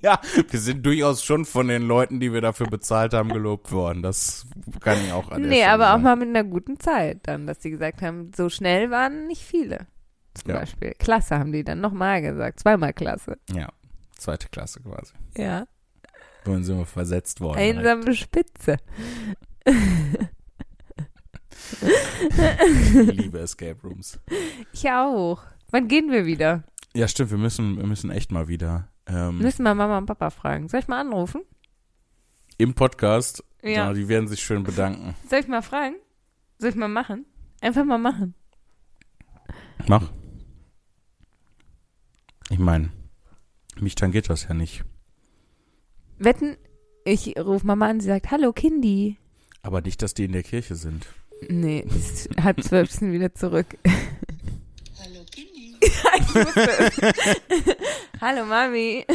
Ja, wir sind durchaus schon von den Leuten, die wir dafür bezahlt haben, gelobt worden. Das kann ich auch an Nee, Stelle aber auch mal mit einer guten Zeit dann, dass die gesagt haben, so schnell waren nicht viele. Zum Ja. Beispiel. Klasse haben die dann nochmal gesagt. Zweimal klasse. Ja, zweite Klasse quasi. Ja. Wohin sind wir versetzt worden? Einsame Spitze. Ich liebe Escape Rooms. Ich auch. Wann gehen wir wieder? Ja, stimmt, wir müssen, wir müssen echt mal wieder ähm, Müssen wir Mama und Papa fragen. Soll ich mal anrufen? im Podcast, Ja. ja, die werden sich schön bedanken. Soll ich mal fragen? Soll ich mal machen? Einfach mal machen. Mach. Ich meine, mich tangiert das ja nicht. Wetten, ich rufe Mama an, sie sagt, hallo Kindi. Aber nicht, dass die in der Kirche sind. Nee, ist halb zwölf sind wieder zurück. Hallo es. hallo Mami. Äh,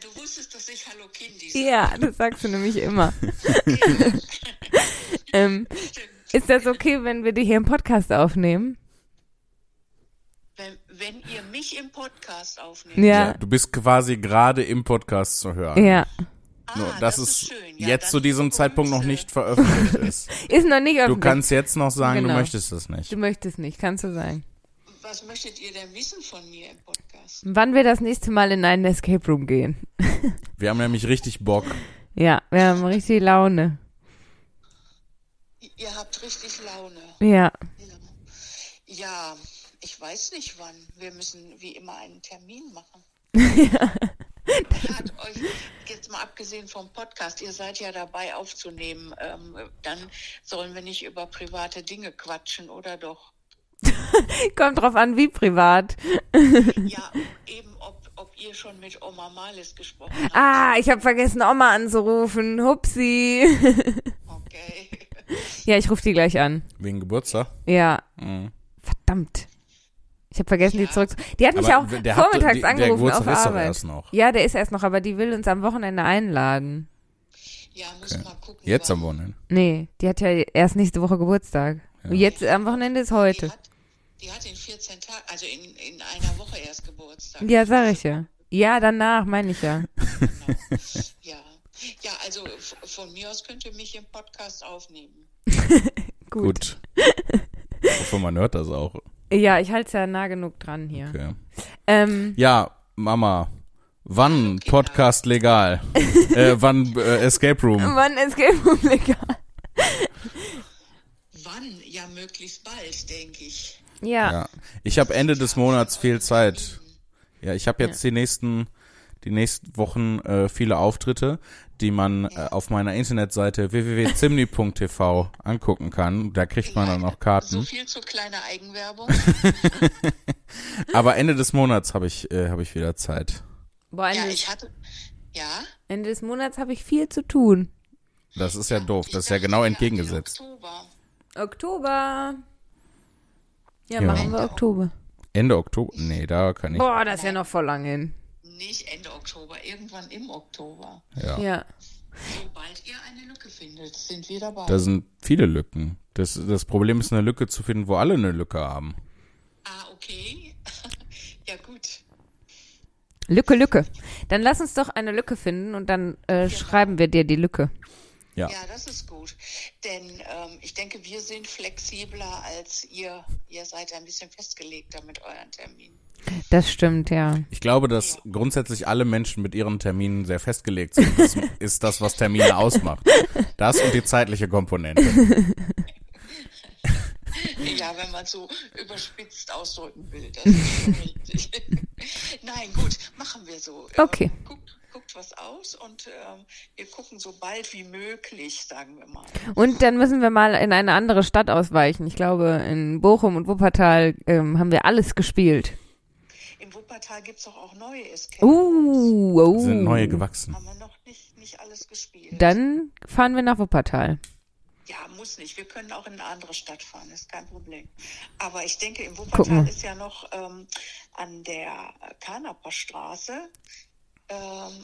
Du wusstest, dass ich Hallo Kindi sage. Ja, das sagst du nämlich immer. Ja, Ähm, ist das okay, wenn wir dich hier im Podcast aufnehmen? Wenn, wenn ihr mich im Podcast aufnehmt. Ja. Du bist quasi gerade im Podcast zu hören. Ja. Ah, Nur, dass es schön. Ja, jetzt zu diesem Zeitpunkt noch äh, nicht veröffentlicht ist. Ist noch nicht Du öffentlich. kannst jetzt noch sagen, Genau. du möchtest das nicht. Du möchtest nicht, kannst du sagen. Wa- was möchtet ihr denn wissen von mir im Podcast? Wann wir das nächste Mal in einen Escape Room gehen. Wir haben nämlich richtig Bock. Ja, wir haben richtig Laune. Ihr habt richtig Laune. Ja. Ja, ich weiß nicht wann. Wir müssen wie immer einen Termin machen. Hat euch, jetzt mal abgesehen vom Podcast, ihr seid ja dabei aufzunehmen, ähm, dann sollen wir nicht über private Dinge quatschen, oder doch? Kommt drauf an, wie privat. Ja, eben ob, ob ihr schon mit Oma Malis gesprochen habt. Ah, ich habe vergessen, Oma anzurufen. Hupsi. Okay. ja, ich rufe die gleich an. Wegen Geburtstag. Ja, Mhm. verdammt. Ich habe vergessen, die Ja. zurück. Die hat mich Aber auch der hat- vormittags die- der angerufen auf der ist doch Arbeit. erst noch. Ja, der ist erst noch, aber die will uns am Wochenende einladen. Ja, muss mal gucken. Jetzt am Wochenende. Nee, die hat ja erst nächste Woche Geburtstag. Und Jetzt am Wochenende ist Die heute. hat, die hat in 14 Tagen, also in, in einer Woche erst Geburtstag. Ja, sag ich ja. Ja, danach, meine ich ja. Genau. Ja. Ja, also von mir aus könnt ihr mich im Podcast aufnehmen. Gut. Gut. Ich hoffe, man hört das auch. Ja, ich halte es ja nah genug dran hier. Okay. Ähm, Ja, Mama. Wann Podcast legal? äh, wann äh, Escape Room? wann Escape Room legal? Wann? Ja, möglichst bald, denke ich. Ja. Ja. Ich habe Ende des Monats viel Zeit. Ja, ich habe jetzt die nächsten die nächsten Wochen äh, viele Auftritte, die man äh, auf meiner Internetseite www.zimni.tv angucken kann. Da kriegt man dann auch So Karten. viel zu kleiner Eigenwerbung. Aber Ende des Monats habe ich äh, habe ich wieder Zeit. Boah, ja, Ende, ich hatte. Ja? Ende des Monats habe ich viel zu tun. Das ist ja doof. Ich Das ist ja genau entgegengesetzt. Oktober. Oktober. Ja, Ja. machen wir Oktober. Ende Oktober? Nee, da kann ich. Boah, das ist ja noch voll lang hin. Nicht Ende Oktober, irgendwann im Oktober. Ja. Ja. Sobald ihr eine Lücke findet, sind wir dabei. Da sind viele Lücken. Das, das Problem ist, eine Lücke zu finden, wo alle eine Lücke haben. ah, okay. ja, gut. Lücke, Lücke. Dann lass uns doch eine Lücke finden und dann äh, schreiben wir dir die Lücke. Ja. Ja, das ist gut. Denn ähm, ich denke, wir sind flexibler als ihr. Ihr seid ein bisschen festgelegter mit euren Terminen. Das stimmt, ja. Ich glaube, dass grundsätzlich alle Menschen mit ihren Terminen sehr festgelegt sind. Das ist das, was Termine ausmacht. Das und die zeitliche Komponente. Ja, wenn man so überspitzt ausdrücken will. Das ist schon richtig. Nein, gut, machen wir so. Okay. Ähm, guckt, was aus und ähm, wir gucken so bald wie möglich, sagen wir mal. Und dann müssen wir mal in eine andere Stadt ausweichen. Ich glaube, in Bochum und Wuppertal ähm, haben wir alles gespielt. Im Wuppertal gibt es doch auch neue Escape. Rooms. Uh, oh. Sind neue gewachsen. Haben wir noch nicht, nicht alles gespielt. Dann fahren wir nach Wuppertal. Ja, muss nicht. Wir können auch in eine andere Stadt fahren, ist kein Problem. Aber ich denke, im Wuppertal ist ja noch ähm, an der Kanaper Straße, ähm,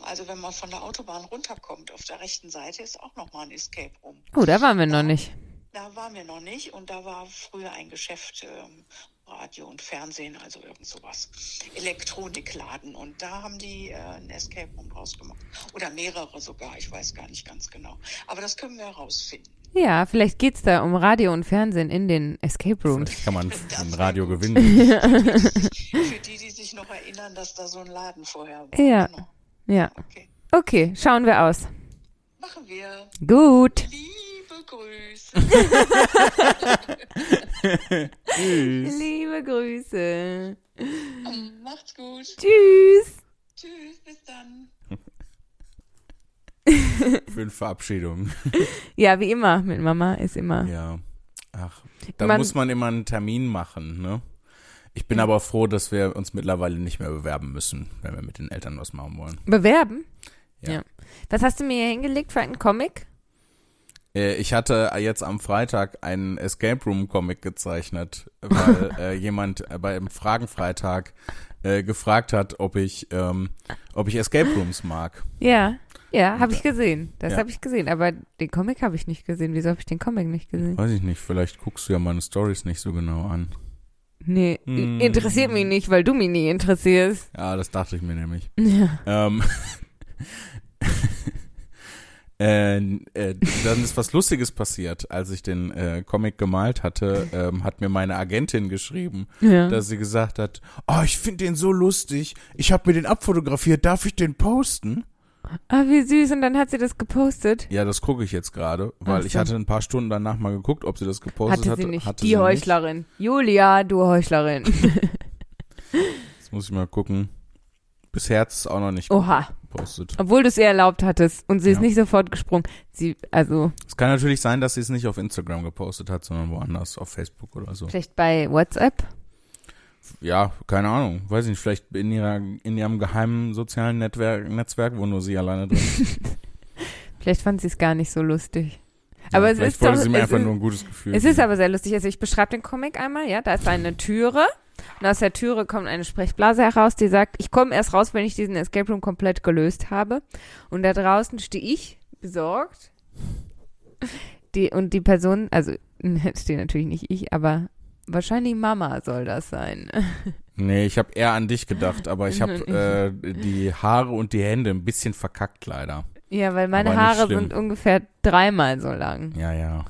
also wenn man von der Autobahn runterkommt, auf der rechten Seite ist auch noch mal ein Escape Room. Oh, da waren wir noch nicht. Da waren wir noch nicht und da war früher ein Geschäft, ähm, Radio und Fernsehen, also irgend sowas. Elektronikladen und da haben die äh, ein Escape Room draus gemacht. Oder mehrere sogar, ich weiß gar nicht ganz genau. Aber das können wir herausfinden. Ja, vielleicht geht's da um Radio und Fernsehen in den Escape Rooms. Vielleicht kann man ein Radio gewinnen. Für die, die sich noch erinnern, dass da so ein Laden vorher war. Ja. Genau. Ja. Okay. Okay, schauen wir aus. Machen wir. Gut. Liebe Grüße. Liebe Grüße. Macht's gut. Tschüss. Tschüss, bis dann. Für Verabschiedung. Ja, wie immer mit Mama ist immer. Ja. Ach, da Man- muss man immer einen Termin machen, ne? Ich bin aber froh, dass wir uns mittlerweile nicht mehr bewerben müssen, wenn wir mit den Eltern was machen wollen. Bewerben? Ja. Was hast du mir hier hingelegt für einen Comic? Äh, Ich hatte jetzt am Freitag einen Escape Room Comic gezeichnet, weil äh, jemand beim Fragenfreitag äh, gefragt hat, ob ich, ähm, ob ich Escape Rooms mag. Ja. Ja, habe ich gesehen. Das Ja. habe ich gesehen. Aber den Comic habe ich nicht gesehen. Wieso habe ich den Comic nicht gesehen? Weiß ich nicht, vielleicht guckst du ja meine Stories nicht so genau an. Nee, Hm. interessiert mich nicht, weil du mich nie interessierst. Ja, das dachte ich mir nämlich. Ja. Ähm, Äh, äh, dann ist was Lustiges passiert. Als ich den äh, Comic gemalt hatte, ähm, hat mir meine Agentin geschrieben, Ja. dass sie gesagt hat, oh, ich finde den so lustig. Ich habe mir den abfotografiert. Darf ich den posten? Ah, wie süß. Und dann hat sie das gepostet. Ja, das gucke ich jetzt gerade, weil Ach ich so. hatte ein paar Stunden danach mal geguckt, ob sie das gepostet Hatte hatte. sie nicht. Hatte die sie Heuchlerin. Julia, du Heuchlerin. Jetzt muss ich mal gucken. Bisher hat es auch noch nicht Oha. gepostet. Obwohl du es ihr erlaubt hattest und sie ist Ja. nicht sofort gesprungen. Sie, also, Es kann natürlich sein, dass sie es nicht auf Instagram gepostet hat, sondern woanders, auf Facebook oder so. vielleicht bei WhatsApp. Ja, keine Ahnung. Weiß ich nicht, vielleicht in ihrer, in ihrem geheimen sozialen Netzwerk, Netzwerk wo nur sie alleine drin ist. Vielleicht fand sie es gar nicht so lustig. Aber es ist wollte doch- sie mir es einfach ist- nur ein gutes Gefühl. Es ist aber sehr lustig. Also ich beschreibe den Comic einmal, ja. Da ist eine Türe. Und aus der Türe kommt eine Sprechblase heraus, die sagt, ich komme erst raus, wenn ich diesen Escape Room komplett gelöst habe. Und da draußen stehe ich, besorgt. Die, und die Person, also stehe natürlich nicht ich, aber wahrscheinlich Mama soll das sein. Nee, ich habe eher an dich gedacht, aber ich habe äh, die Haare und die Hände ein bisschen verkackt leider. Ja, weil meine Haare sind ungefähr dreimal so lang. Ja, ja.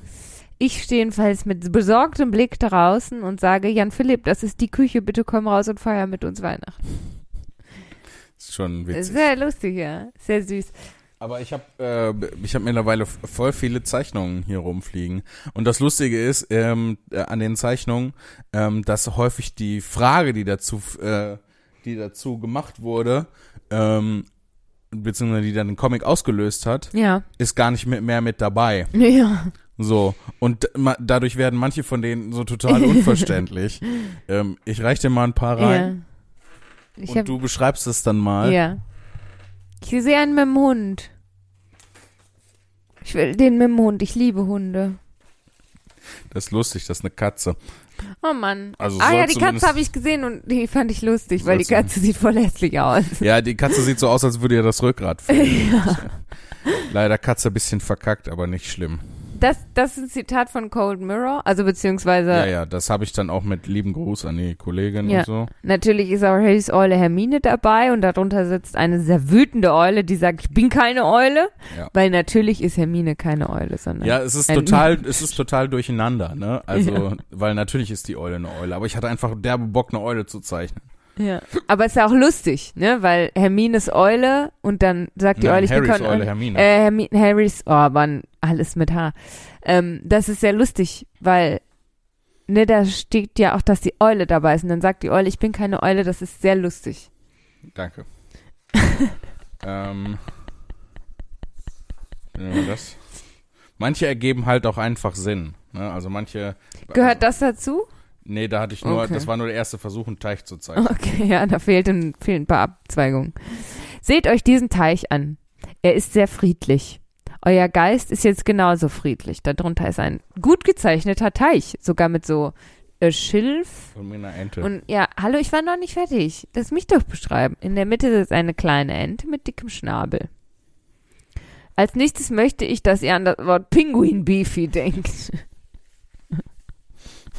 Ich stehe jedenfalls mit besorgtem Blick draußen und sage, Jan Philipp, das ist die Küche, bitte komm raus und feier mit uns Weihnachten. Ist schon witzig. Sehr lustig, ja. Sehr süß. Aber ich habe äh, ich habe mittlerweile voll viele Zeichnungen hier rumfliegen. Und das Lustige ist ähm, äh, an den Zeichnungen, ähm, dass häufig die Frage, die dazu äh, die dazu gemacht wurde, ähm, beziehungsweise die dann den Comic ausgelöst hat, Ja. ist gar nicht mehr, mehr mit dabei. Ja. So. Und ma dadurch werden manche von denen so total unverständlich. ähm, ich reich dir mal ein paar rein ja. Und hab, du beschreibst es dann mal. ja. Ich sehe einen mit dem Hund. Ich will den mit dem Hund. Ich liebe Hunde. Das ist lustig, das ist eine Katze. Oh Mann. Also ah ja, die Katze habe ich gesehen und die fand ich lustig, weil die Katze sieht voll hässlich aus. Ja, die Katze sieht so aus, als würde ihr das Rückgrat fehlen. Leider Katze ein bisschen verkackt, aber nicht schlimm. Das, das ist ein Zitat von Cold Mirror, also beziehungsweise Ja, ja, das habe ich dann auch mit lieben Gruß an die Kollegin Ja. und so. Natürlich ist auch Harrys Eule Hermine dabei und darunter sitzt eine sehr wütende Eule, die sagt, ich bin keine Eule, Ja. weil natürlich ist Hermine keine Eule, sondern Ja, es ist total, es ist total durcheinander, ne? Also, Ja. weil natürlich ist die Eule eine Eule, aber ich hatte einfach derbe Bock, eine Eule zu zeichnen. Ja. Aber es ist ja auch lustig, ne? Weil Hermines Eule und dann sagt die Nein, Eule, ich bin Harrys keine Eule, Hermine. Äh, Hermi Harrys, oh Mann, alles mit H. Ähm, das ist sehr lustig, weil, ne, da steht ja auch, dass die Eule dabei ist. Und dann sagt die Eule, ich bin keine Eule, das ist sehr lustig. Danke. ähm, das? Manche ergeben halt auch einfach Sinn. Ne? Also manche. Gehört das dazu? Nee, da hatte ich nur, Okay. das war nur der erste Versuch, einen Teich zu zeichnen. Okay, ja, da fehlen, fehlen ein paar Abzweigungen. Seht euch diesen Teich an. Er ist sehr friedlich. Euer Geist ist jetzt genauso friedlich. Darunter ist ein gut gezeichneter Teich, sogar mit so äh, Schilf. Von mir eine Ente. Und ja, hallo, ich war noch nicht fertig. Lass mich doch beschreiben. In der Mitte sitzt eine kleine Ente mit dickem Schnabel. Als nächstes möchte ich, dass ihr an das Wort Pinguin Beefy denkt.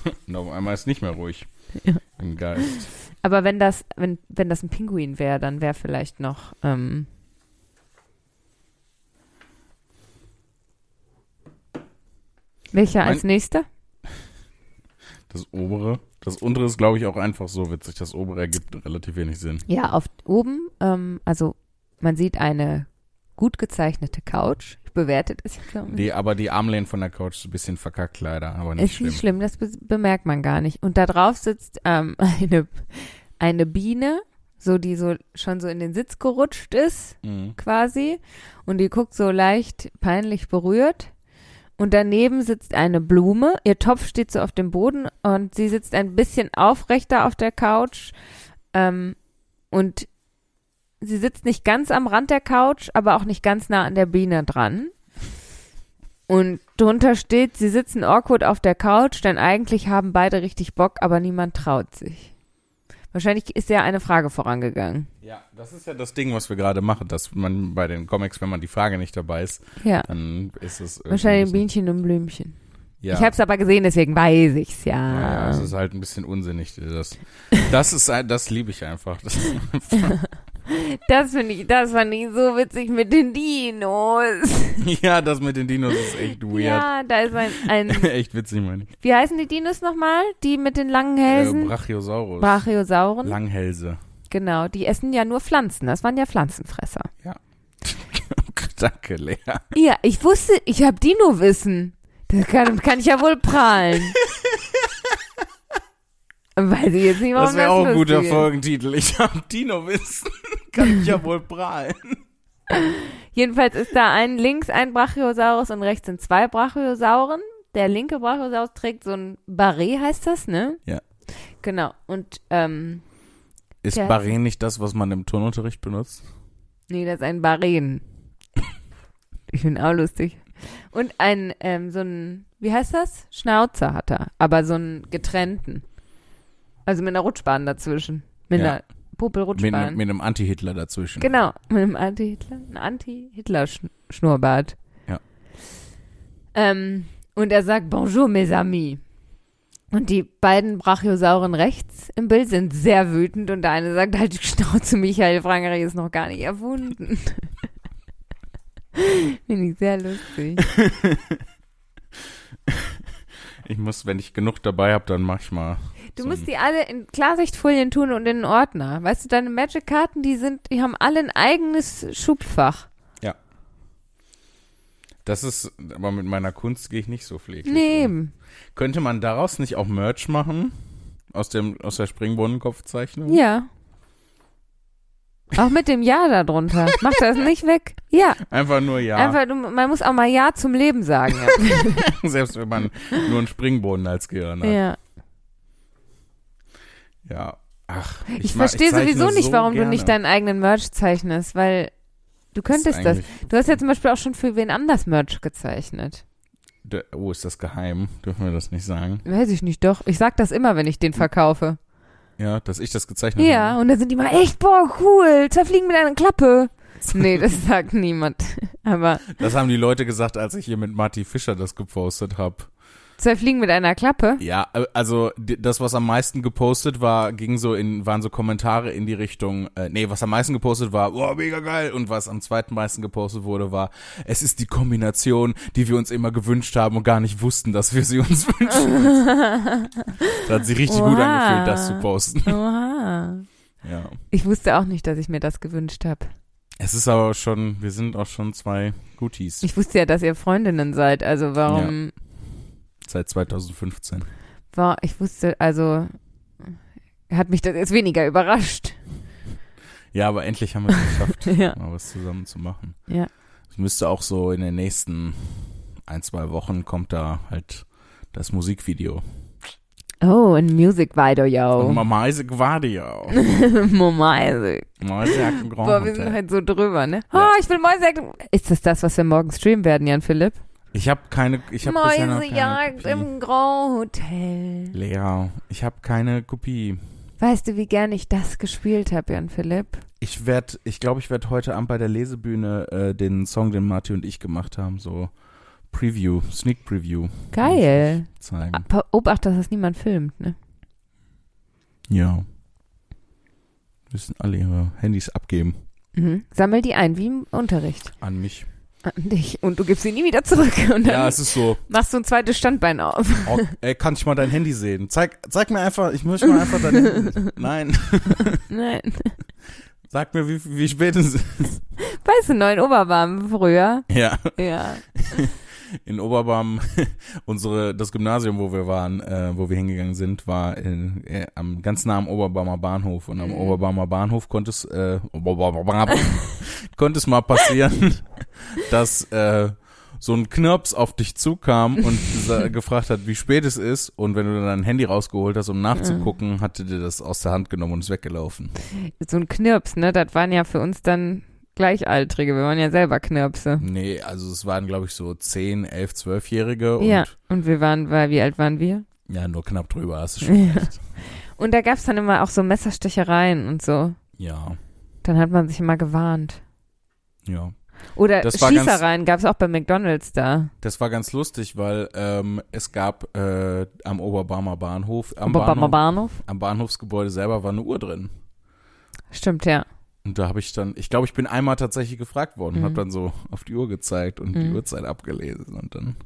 Und auf einmal ist nicht mehr ruhig Ja. im Geist. Aber wenn das, wenn, wenn das ein Pinguin wäre, dann wäre vielleicht noch, ähm, welcher als nächster? Das obere. Das untere ist, glaube ich, auch einfach so witzig. Das obere ergibt relativ wenig Sinn. Ja, auf oben, ähm, also man sieht eine gut gezeichnete Couch. Ich bewerte das jetzt glaube ich. Die, aber die Armlehnen von der Couch ist ein bisschen verkackt leider, aber nicht Ist schlimm. nicht schlimm, das be bemerkt man gar nicht. Und da drauf sitzt ähm, eine, eine Biene, so die so schon so in den Sitz gerutscht ist, Mhm. quasi. Und die guckt so leicht peinlich berührt. Und daneben sitzt eine Blume. Ihr Topf steht so auf dem Boden und sie sitzt ein bisschen aufrechter auf der Couch. Ähm, und sie sitzt nicht ganz am Rand der Couch, aber auch nicht ganz nah an der Biene dran. Und drunter steht, sie sitzen awkward auf der Couch, denn eigentlich haben beide richtig Bock, aber niemand traut sich. Wahrscheinlich ist ja eine Frage vorangegangen. Ja, das ist ja das Ding, was wir gerade machen, dass man bei den Comics, wenn man die Frage nicht dabei ist, Ja. dann ist es irgendwie Wahrscheinlich ein Bienchen und ein Blümchen. Ja. Ich habe es aber gesehen, deswegen weiß ich's ja. ja, ja, es ist halt ein bisschen unsinnig. Das, das ist, das liebe ich einfach. Das, finde ich, das fand ich so witzig mit den Dinos. Ja, das mit den Dinos ist echt weird. Ja, da ist ein, ein echt witzig, meine ich. wie heißen die Dinos nochmal? Die mit den langen Äh, Hälsen? Brachiosaurus. Brachiosauren. Langhälse. Genau, die essen ja nur Pflanzen. Das waren ja Pflanzenfresser. Danke, Lea. Ja, ich wusste, ich habe Dino-Wissen. Das kann, kann ich ja wohl prahlen. Weiß ich jetzt nicht, warum Das wäre auch ein guter. Folgentitel. Ich hab Dino-Wissen. Kann ich ja wohl prahlen. Jedenfalls ist da ein links ein Brachiosaurus und rechts sind zwei Brachiosauren. Der linke Brachiosaurus trägt so ein Barret, heißt das, ne? Ja. Genau. Und, ähm, Ist Ja. Barret nicht das, was man im Turnunterricht benutzt? nee, das ist ein Baren. Ich bin auch lustig. Und ein, ähm, so ein, wie heißt das? Schnauzer hat er, aber so einen getrennten. Also mit einer Rutschbahn dazwischen. Mit Ja. einer Mit, Popelrutschbahn. einem- mit einem Anti-Hitler dazwischen. Genau, mit einem Anti-Hitler, ein Anti-Hitler-Schnurrbart. Ja. Ähm, und er sagt Bonjour, mes amis. Und die beiden Brachiosauren rechts im Bild sind sehr wütend und der eine sagt halt, die Schnauze, Michael Frankerich ist noch gar nicht erfunden. Finde ich sehr lustig. Ich muss, wenn ich genug dabei habe, dann mach ich mal. Du so musst die alle in Klarsichtfolien tun und in einen Ordner. Weißt du, deine Magic-Karten, die sind, die haben alle ein eigenes Schubfach. Das ist, aber mit meiner Kunst gehe ich nicht so pfleglich. Nee, um. Könnte man daraus nicht auch Merch machen? Aus dem, aus der Springbrunnen-Kopfzeichnung? Ja. Auch mit dem Ja da drunter. Mach das nicht weg. Ja. Einfach nur ja. Einfach, du, man muss auch mal Ja zum Leben sagen. Selbst wenn man nur einen Springbrunnen als Gehirn hat. Ja. Ja. ja. Ach, Ich, ma- verstehe sowieso nicht, so warum gerne. du nicht deinen eigenen Merch zeichnest, weil du könntest das. Du hast ja zum Beispiel auch schon für wen anders Merch gezeichnet. Oh, ist das geheim? Dürfen wir das nicht sagen? Weiß ich nicht, doch. Ich sag das immer, wenn ich den verkaufe. Ja, dass ich das gezeichnet Ja, habe. und dann sind die mal echt, boah, cool, zerfliegen mit einer Klappe. Nee, das sagt niemand. Aber Das haben die Leute gesagt, als ich hier mit Marty Fischer das gepostet habe. Zerfliegen mit einer Klappe? Ja, äh, also das, was am meisten gepostet war, ging so in, waren so Kommentare in die Richtung, äh, nee, was am meisten gepostet war, boah, mega geil. Und was am zweiten meisten gepostet wurde, war, es ist die Kombination, die wir uns immer gewünscht haben und gar nicht wussten, dass wir sie uns wünschen. das hat sich richtig gut Oha. angefühlt, das zu posten. Oha. Ja. Ich wusste auch nicht, dass ich mir das gewünscht habe. Es ist aber schon, wir sind auch schon zwei Guties Ich wusste ja, dass ihr Freundinnen seid. Also warum seit 2015. war, ich wusste, also hat mich das jetzt weniger überrascht. Ja, aber endlich haben wir es geschafft, Ja. mal was zusammen zu machen. Ja. Es müsste auch so in den nächsten ein, zwei Wochen kommt da halt das Musikvideo. Oh, ein Music Video, yo. Mama Isaac Vadio. Momaisek. Mama Isaac Boah, wir sind halt so drüber, ne? Ja. Oh, ich will Mäusejagd. Ist das das, was wir morgen streamen werden, Jan Philipp? Ich habe keine, ich keine Mäusejagd Kopie. im Grand Hotel. Lea, ich habe keine Kopie. Weißt du, wie gern ich das gespielt habe, Jan Philipp? Ich werde, ich glaube, ich werde heute Abend bei der Lesebühne äh, den Song, den Marty und ich gemacht haben, so Preview, Sneak Preview Geil. zeigen. Aber Obacht, dass das niemand filmt, ne? Ja. Müssen alle ihre Handys abgeben Mhm. Sammel die ein, wie im Unterricht. an mich. An dich. Und du gibst sie nie wieder zurück. Und dann Ja, es ist so. machst du ein zweites Standbein auf. Oh, ey, kann ich mal dein Handy sehen? Zeig, zeig mir einfach, ich möchte mal einfach dein Handy. Nein, Nein. sag mir, wie, wie spät es ist. Weißt du, neun Oberbarm früher? Ja, Ja. In Oberbarm, unsere, das Gymnasium, wo wir waren, äh, wo wir hingegangen sind, war in, äh, am ganz nah am Oberbarmer Bahnhof. Und am Mhm. Oberbarmer Bahnhof konnte es, äh, konnte es mal passieren, dass äh, so ein Knirps auf dich zukam und gefragt hat, wie spät es ist. Und wenn du dann dein Handy rausgeholt hast, um nachzugucken, hatte dir das aus der Hand genommen und ist weggelaufen. So ein Knirps, ne? Das waren ja für uns dann Gleichaltrige. Wir waren ja selber Knirpse. Nee, also es waren, glaube ich, so 10, 11, 12-Jährige und ja. ja. Und wir waren, weil, wie alt waren wir? nur knapp drüber, hast du schon Ja. recht. Und da gab's dann immer auch so Messerstechereien und so. Ja, Dann hat man sich immer gewarnt. ja. Oder Das Schießereien gab's auch bei McDonalds da. Das war ganz lustig, weil ähm, es gab äh, am Oberbarmer Bahnhof, am, Oberbarmer Bahnhof, Bahnhof. am Bahnhofsgebäude selber war eine Uhr drin. Stimmt, ja. Und da habe ich dann, ich glaube, ich bin einmal tatsächlich gefragt worden und Mhm. habe dann so auf die Uhr gezeigt und die Mhm. Uhrzeit abgelesen und dann hat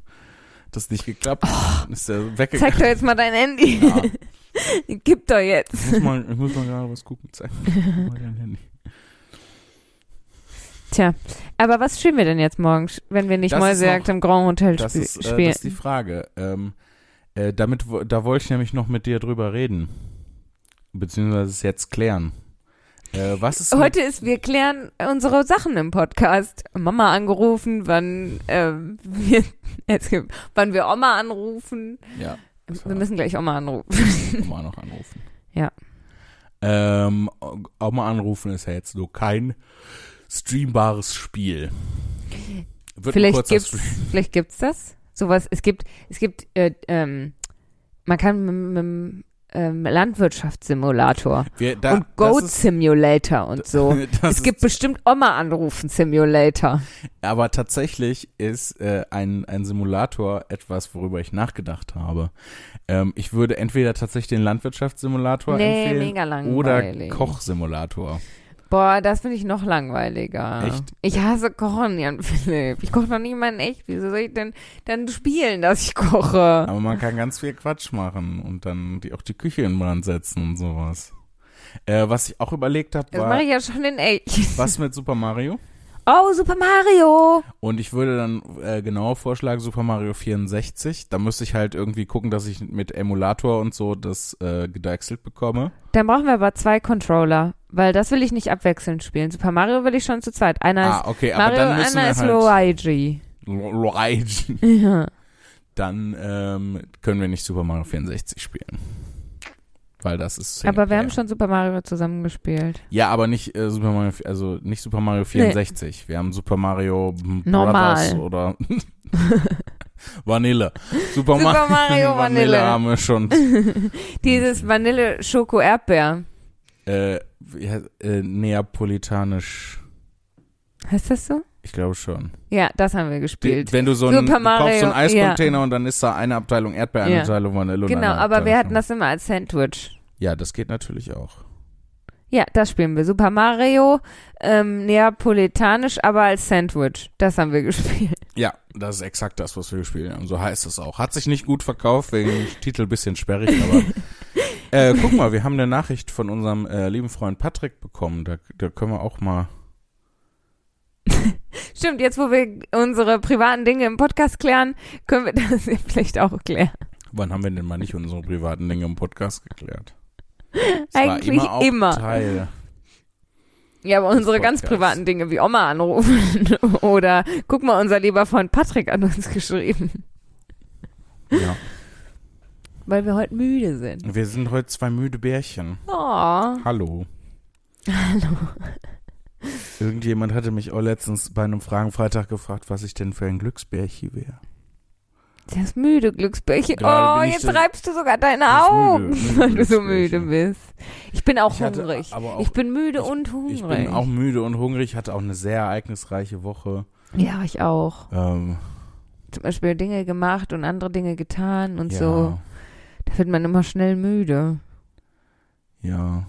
das nicht geklappt. Dann ist der Zeig weggegangen. doch jetzt mal dein Handy. Ja. Gib doch jetzt. Ich muss mal, ich muss mal gerade was gucken. Zeig mal dein Handy. Tja, aber was spielen wir denn jetzt morgen, wenn wir nicht Das Mäusejagd noch- im Grand Hotel Das ist, äh, spielen? das ist die Frage. Ähm, äh, damit, da wollte ich nämlich noch mit dir drüber reden. Beziehungsweise es jetzt klären. Äh, was ist Heute ist, wir klären unsere Sachen im Podcast. Mama angerufen, wann, ähm, wir, jetzt, wann wir Oma anrufen. ja, Wir müssen gleich Oma anrufen. mal noch anrufen. Ja. Ähm, mal anrufen ist ja jetzt nur kein streambares Spiel. Wird Vielleicht gibt's, Stream. vielleicht gibt's das. Sowas, es gibt, es gibt, äh, ähm, man kann mit, mit ähm, Landwirtschaftssimulator Wir, da, und Goat ist, Simulator und so. es gibt bestimmt Oma anrufen Simulator. Aber tatsächlich ist äh, ein, ein Simulator etwas, worüber ich nachgedacht habe. Ähm, ich würde entweder tatsächlich den Landwirtschaftssimulator Nee, empfehlen oder. Kochsimulator. Boah, das finde ich noch langweiliger. Echt? Ich hasse Kochen, Jan Philipp. Ich koche noch nie mal in echt. Wieso soll ich denn dann spielen, dass ich koche? Aber man kann ganz viel Quatsch machen und dann die, auch die Küche in Brand setzen und sowas. Äh, was ich auch überlegt habe, Das war, mache ich ja schon in echt. was mit Super Mario? Oh, Super Mario! Und ich würde dann äh, genau vorschlagen, Super Mario 64. Da müsste ich halt irgendwie gucken, dass ich mit Emulator und so das äh, gedeichselt bekomme. Dann brauchen wir aber zwei Controller, weil das will ich nicht abwechselnd spielen. Super Mario will ich schon zu zweit. Einer Ah, ist okay, aber Mario, einer wir ist halt Luigi. Luigi. Ja. dann ähm, können wir nicht Super Mario 64 spielen. Weil das ist Aber wir haben schon Super Mario zusammen gespielt. Ja, aber nicht äh, Super Mario, also nicht Super Mario 64. Wir haben Super Mario Normal. Brothers oder Vanille. Super, Super Ma- Mario Vanille. haben wir schon. Dieses Vanille Schoko Erdbeer. Äh, äh, Neapolitanisch. Heißt das so? Ich glaube schon. Ja, das haben wir Die, gespielt. wenn du so einen, Super du kaufst so einen Mario, Eiscontainer und dann ist da eine Abteilung Erdbeer, eine Ja. Abteilung Vanille Genau, aber wir hatten das immer als Sandwich. Ja, das geht natürlich auch. Ja, das spielen wir. Super Mario, ähm, neapolitanisch, aber als Sandwich. Das haben wir gespielt. Ja, das ist exakt das, was wir gespielt haben. So heißt es auch. Hat sich nicht gut verkauft, wegen Titel ein bisschen sperrig, aber äh, guck mal, wir haben eine Nachricht von unserem äh, lieben Freund Patrick bekommen. Da, da können wir auch mal. Stimmt, jetzt wo wir unsere privaten Dinge im Podcast klären, können wir das vielleicht auch klären. Wann haben wir denn mal nicht unsere privaten Dinge im Podcast geklärt? Es Eigentlich immer. Immer. Teil. Ja, aber unsere ganz privaten Dinge wie Oma anrufen oder guck mal, unser lieber Freund Patrick hat uns geschrieben, Ja. weil wir heute müde sind. Wir sind heute zwei müde Bärchen. Oh. Hallo. Hallo. Irgendjemand hatte mich auch letztens bei einem Fragenfreitag gefragt, was ich denn für ein Glücksbärchen wäre. Der ist müde, Glücksbärchen. Gerade Oh, jetzt reibst du sogar deine Augen, müde, müde weil du so müde bist. Ich bin auch Ich hungrig. aber auch- ich bin müde ich- und hungrig. Ich bin auch müde und hungrig, hatte auch eine sehr ereignisreiche Woche. ja, ich auch. Ähm, Zum Beispiel Dinge gemacht und andere Dinge getan und ja, so. Da wird man immer schnell müde. Ja.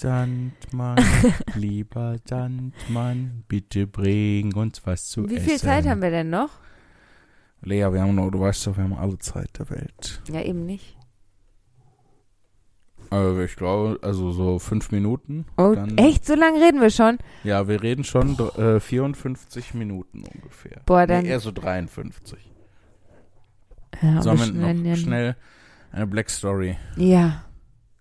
Sandmann, lieber Sandmann, bitte bring uns was zu Wie essen. viel Zeit haben wir denn noch? Lea, wir haben noch, du weißt doch, wir haben alle Zeit der Welt. Ja, eben nicht. Also ich glaube, also so fünf Minuten. Oh, Dann- echt? So lange reden wir schon? Ja, wir reden schon äh, 54 Minuten ungefähr. Boah, dann- Nee, eher so 53. Ja, Sollen wir noch schnell eine Black Story? Ja.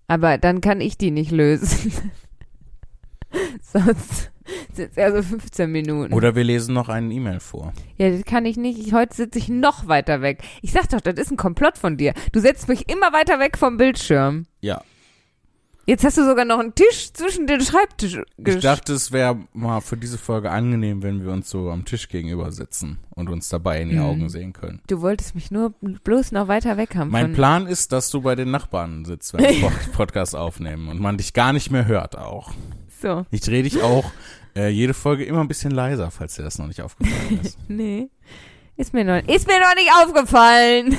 Aber dann kann ich die nicht lösen. Sonst sind es eher so 15 Minuten. Oder wir lesen noch einen E-Mail vor. Ja, das kann ich nicht. Ich, heute sitze ich noch weiter weg. Ich sag doch, das ist ein Komplott von dir. Du setzt mich immer weiter weg vom Bildschirm. Ja. Jetzt hast du sogar noch einen Tisch zwischen den Schreibtisch Ich dachte, es wäre mal für diese Folge angenehm, wenn wir uns so am Tisch gegenüber sitzen und uns dabei in die Mhm. Augen sehen können. Du wolltest mich nur bloß noch weiter weg haben. Mein Plan ist, dass du bei den Nachbarn sitzt, wenn wir Pod- Podcast aufnehmen und man dich gar nicht mehr hört auch. So. Ich drehe dich auch äh, jede Folge immer ein bisschen leiser, falls dir das noch nicht aufgefallen ist. Nee. Ist mir noch, ist mir noch nicht aufgefallen.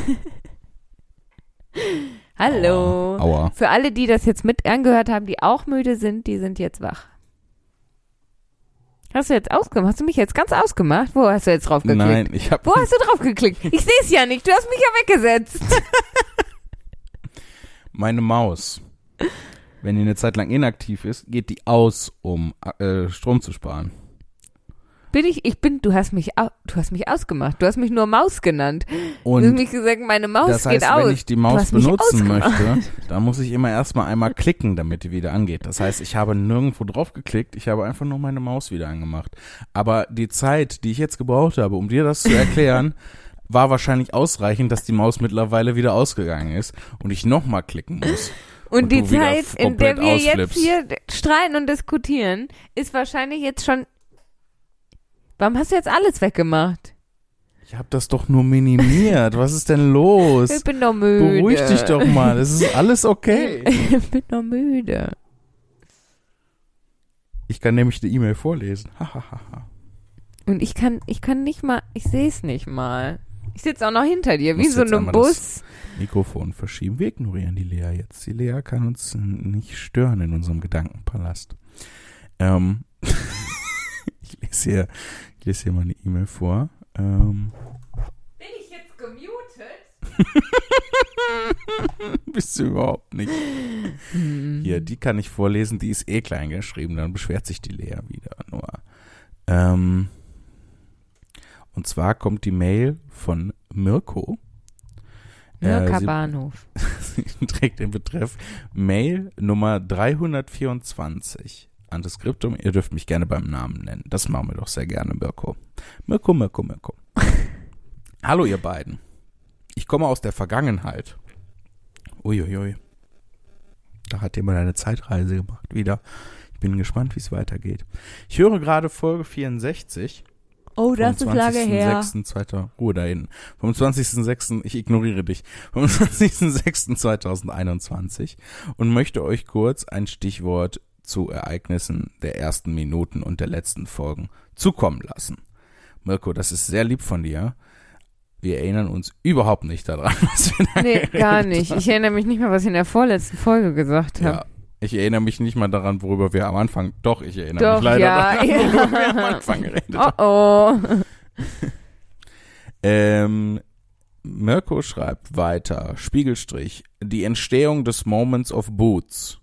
Hallo. Aua. Für alle, die das jetzt mit angehört haben, die auch müde sind, die sind jetzt wach. Hast du jetzt ausgemacht? Hast du mich jetzt ganz ausgemacht? Wo hast du jetzt drauf geklickt? Nein, ich habe Wo hast du drauf geklickt? Ich sehe es ja nicht. Du hast mich ja weggesetzt. meine Maus. Wenn die eine Zeit lang inaktiv ist, geht die aus, um äh, Strom zu sparen. Bin ich? Ich bin. Du hast mich. Du hast mich ausgemacht. Du hast mich nur Maus genannt. du hast Und mich gesagt, meine Maus das heißt, geht aus. wenn ich die Maus benutzen möchte, dann muss ich immer erstmal einmal klicken, damit die wieder angeht. Das heißt, ich habe nirgendwo drauf geklickt, ich habe einfach nur meine Maus wieder angemacht. Aber die Zeit, die ich jetzt gebraucht habe, um dir das zu erklären, war wahrscheinlich ausreichend, dass die Maus mittlerweile wieder ausgegangen ist und ich nochmal klicken muss. Und, und die Zeit, in der wir jetzt ausflippst. hier streiten und diskutieren, ist wahrscheinlich jetzt schon. Warum hast du jetzt alles weggemacht? Ich habe das doch nur minimiert. Was ist denn los? Ich bin doch müde. Beruhig dich doch mal. Es ist alles okay. Ich bin doch müde. Ich kann nämlich die E-Mail vorlesen. Und ich kann, ich kann nicht mal, ich sehe es nicht mal. Ich sitze auch noch hinter dir, wie so ein Bus. Mikrofon verschieben. Wir ignorieren die Lea jetzt. Die Lea kann uns nicht stören in unserem Gedankenpalast. Ähm, lese hier, ich lese hier mal eine E-Mail vor. Ähm, Bin ich jetzt gemutet? bist du überhaupt nicht. Hm. Hier, die kann ich vorlesen, die ist eh klein geschrieben, dann beschwert sich die Lea wieder nur. Ähm, und zwar kommt die Mail von Mirko. Mirka Äh, sie- Bahnhof. Sie trägt den Betreff Mail Nummer 324. Antiskriptum, ihr dürft mich gerne beim Namen nennen. Das machen wir doch sehr gerne, Mirko. Mirko, Mirko, Mirko. Hallo, ihr beiden. Ich komme aus der Vergangenheit. Uiuiui. Da hat jemand eine Zeitreise gemacht wieder. Ich bin gespannt, wie es weitergeht. Ich höre gerade Folge 64. Oh, das ist lange her. 20. Ruhe da hinten. Vom 20.06. Ich ignoriere dich. Vom 20.06.2021 und möchte euch kurz ein Stichwort zu Ereignissen der ersten Minuten und der letzten Folgen zukommen lassen. Mirko, das ist sehr lieb von dir. Wir erinnern uns überhaupt nicht daran, was wir da Nee, gar nicht. haben. Ich erinnere mich nicht mal, was ich in der vorletzten Folge gesagt habe. Ja, ich erinnere mich nicht mal daran, worüber wir am Anfang. Doch, ich erinnere Doch, mich leider ja, daran, ja. worüber wir am Anfang geredet haben. Oh oh. Ähm, Mirko schreibt weiter, Spiegelstrich, die Entstehung des Moments of Boots,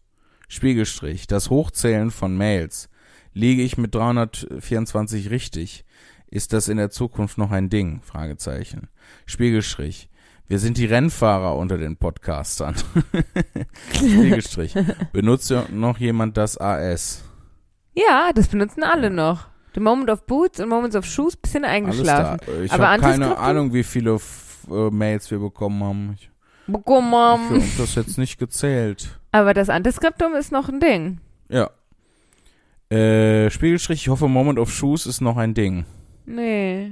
Spiegelstrich, das Hochzählen von Mails, liege ich mit 324 richtig? Ist das in der Zukunft noch ein Ding? Fragezeichen. Spiegelstrich, wir sind die Rennfahrer unter den Podcastern. Spiegelstrich, benutzt noch jemand das AS? Ja, das benutzen alle noch. The Moment of Boots und Moments of Shoes bisschen Alles eingeschlafen. da. Ich habe keine? Ahnung, wie viele F äh, Mails wir bekommen haben. Ich Guck Ich habe das jetzt nicht gezählt. Aber das Antiskriptum ist noch ein Ding. Ja. Äh, Spiegelstrich, ich hoffe, Moment of Shoes ist noch ein Ding. Nee.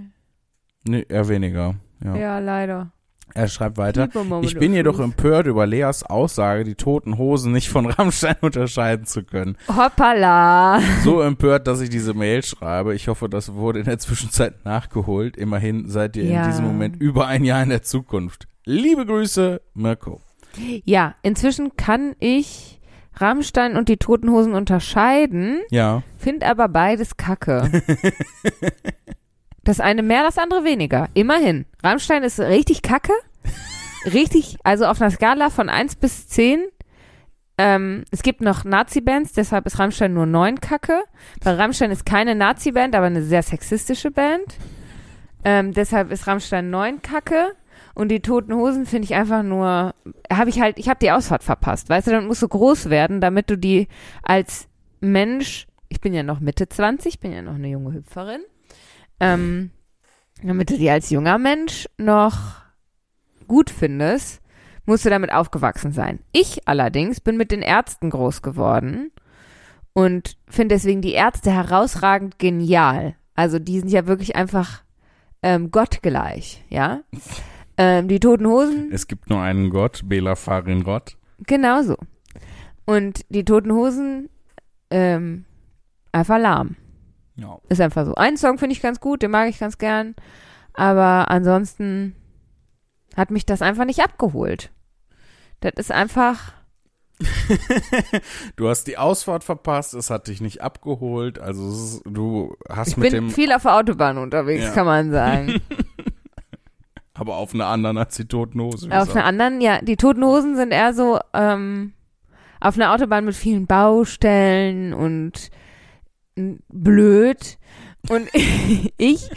Nee, eher weniger. Ja. Ja, leider. Er schreibt weiter. Ich bin jedoch Shoes. empört über Leas Aussage, die toten Hosen nicht von Rammstein unterscheiden zu können. Hoppala. So empört, dass ich diese Mail schreibe. Ich hoffe, das wurde in der Zwischenzeit nachgeholt. Immerhin seid ihr Ja. in diesem Moment über ein Jahr in der Zukunft. Liebe Grüße, Mirko. Ja, inzwischen kann ich Rammstein und die Toten Hosen unterscheiden, Ja. find aber beides kacke. das eine mehr, das andere weniger. Immerhin. Rammstein ist richtig kacke. Richtig, also auf einer Skala von 1 bis 10. Ähm, es gibt noch Nazi-Bands, deshalb ist Rammstein nur 9 kacke. Weil Rammstein ist keine Nazi-Band, aber eine sehr sexistische Band. Ähm, deshalb ist Rammstein 9 kacke. Und die Toten Hosen finde ich einfach nur, habe ich halt, ich habe die Ausfahrt verpasst. Weißt du, dann musst du groß werden, damit du die als Mensch, ich bin ja noch Mitte 20, bin ja noch eine junge Hüpferin, ähm, damit du die als junger Mensch noch gut findest, musst du damit aufgewachsen sein. Ich allerdings bin mit den Ärzten groß geworden und finde deswegen die Ärzte herausragend genial. Also die sind ja wirklich einfach ähm, gottgleich, ja. Ähm, die Toten Hosen Es gibt nur einen Gott, Bela Farin Rott. Genauso. Und die Toten Hosen, ähm, einfach lahm. Ja. Ist einfach so. Einen Song finde ich ganz gut, den mag ich ganz gern. Aber ansonsten hat mich das einfach nicht abgeholt. Das ist einfach, Du hast die Ausfahrt verpasst, es hat dich nicht abgeholt, also ist, du hast ich mit bin dem, viel auf der Autobahn unterwegs, Ja. kann man sagen. aber auf einer anderen als die toten Hose. wie auf einer anderen, ja, die Toten Hosen sind eher so ähm, auf einer Autobahn mit vielen Baustellen und blöd. Und ich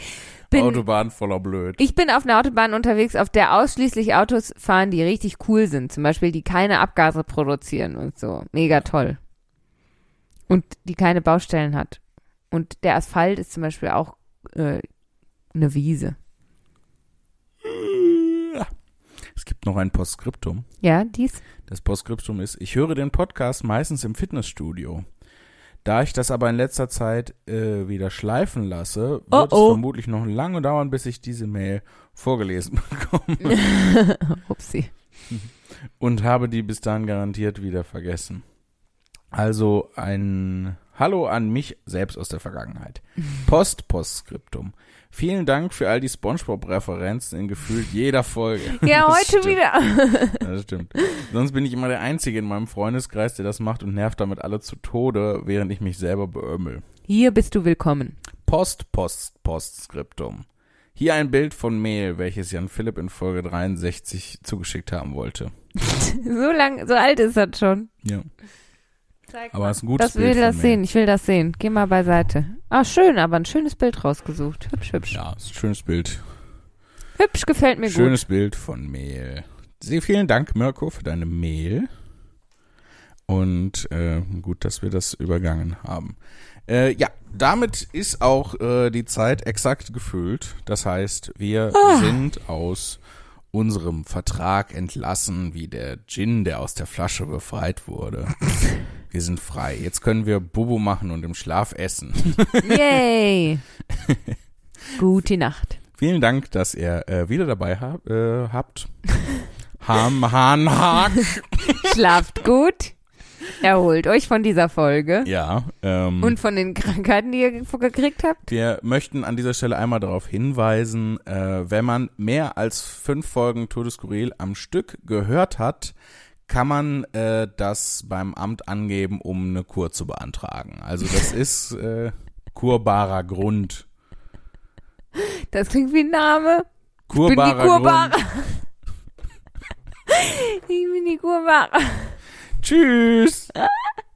bin Autobahn voller Blöd. Ich bin auf einer Autobahn unterwegs, auf der ausschließlich Autos fahren, die richtig cool sind. Zum Beispiel, die keine Abgase produzieren und so. Mega toll. Und die keine Baustellen hat. Und der Asphalt ist zum Beispiel auch äh, eine Wiese. Es gibt noch ein Postskriptum. Ja, dies? Das Postskriptum ist, ich höre den Podcast meistens im Fitnessstudio. Da ich das aber in letzter Zeit äh, wieder schleifen lasse, wird Oh, oh. es vermutlich noch lange dauern, bis ich diese Mail vorgelesen bekomme Upsi. und habe die bis dahin garantiert wieder vergessen. Also ein Hallo an mich selbst aus der Vergangenheit. Post, Postskriptum. Vielen Dank für all die Spongebob-Referenzen in gefühlt jeder Folge. Ja, Das heute stimmt. wieder. Das stimmt. Sonst bin ich immer der Einzige in meinem Freundeskreis, der das macht und nervt damit alle zu Tode, während ich mich selber beömmel. Hier bist du willkommen. Post, Post, Postskriptum. Hier ein Bild von Mail, welches Jan Philipp in Folge 63 zugeschickt haben wollte. So lang, so alt ist das schon. Ja. Zeig Aber es ist ein gutes das will Bild das von Mail. sehen. Ich will das sehen. Geh mal beiseite. Ah, schön, aber ein schönes Bild rausgesucht. Hübsch, hübsch. Ja, ist ein schönes Bild. Hübsch gefällt mir gut. Schönes Bild von Mail. Sehr vielen Dank, Mirko, für deine Mail. Und äh, gut, dass wir das übergangen haben. Äh, ja, damit ist auch äh, die Zeit exakt gefüllt. Das heißt, wir Ah. sind aus unserem Vertrag entlassen, wie der Gin, der aus der Flasche befreit wurde. wir sind frei. Jetzt können wir Bobo machen und im Schlaf essen. Yay. Gute Nacht. Vielen Dank, dass ihr äh, wieder dabei hab, äh, habt. Ham, Han, Hack. Schlaft gut. Erholt euch von dieser Folge. Ja, ähm, Und von den Krankheiten, die ihr ge- gekriegt habt. wir möchten an dieser Stelle einmal darauf hinweisen, äh, wenn man mehr als fünf Folgen Todeskuril am Stück gehört hat, kann man äh, das beim Amt angeben, um eine Kur zu beantragen. Also das ist äh, kurbarer Grund. Das klingt wie ein Name. Ich bin die Kurbarer. Grund. Ich bin die Kurbara. Tschüss.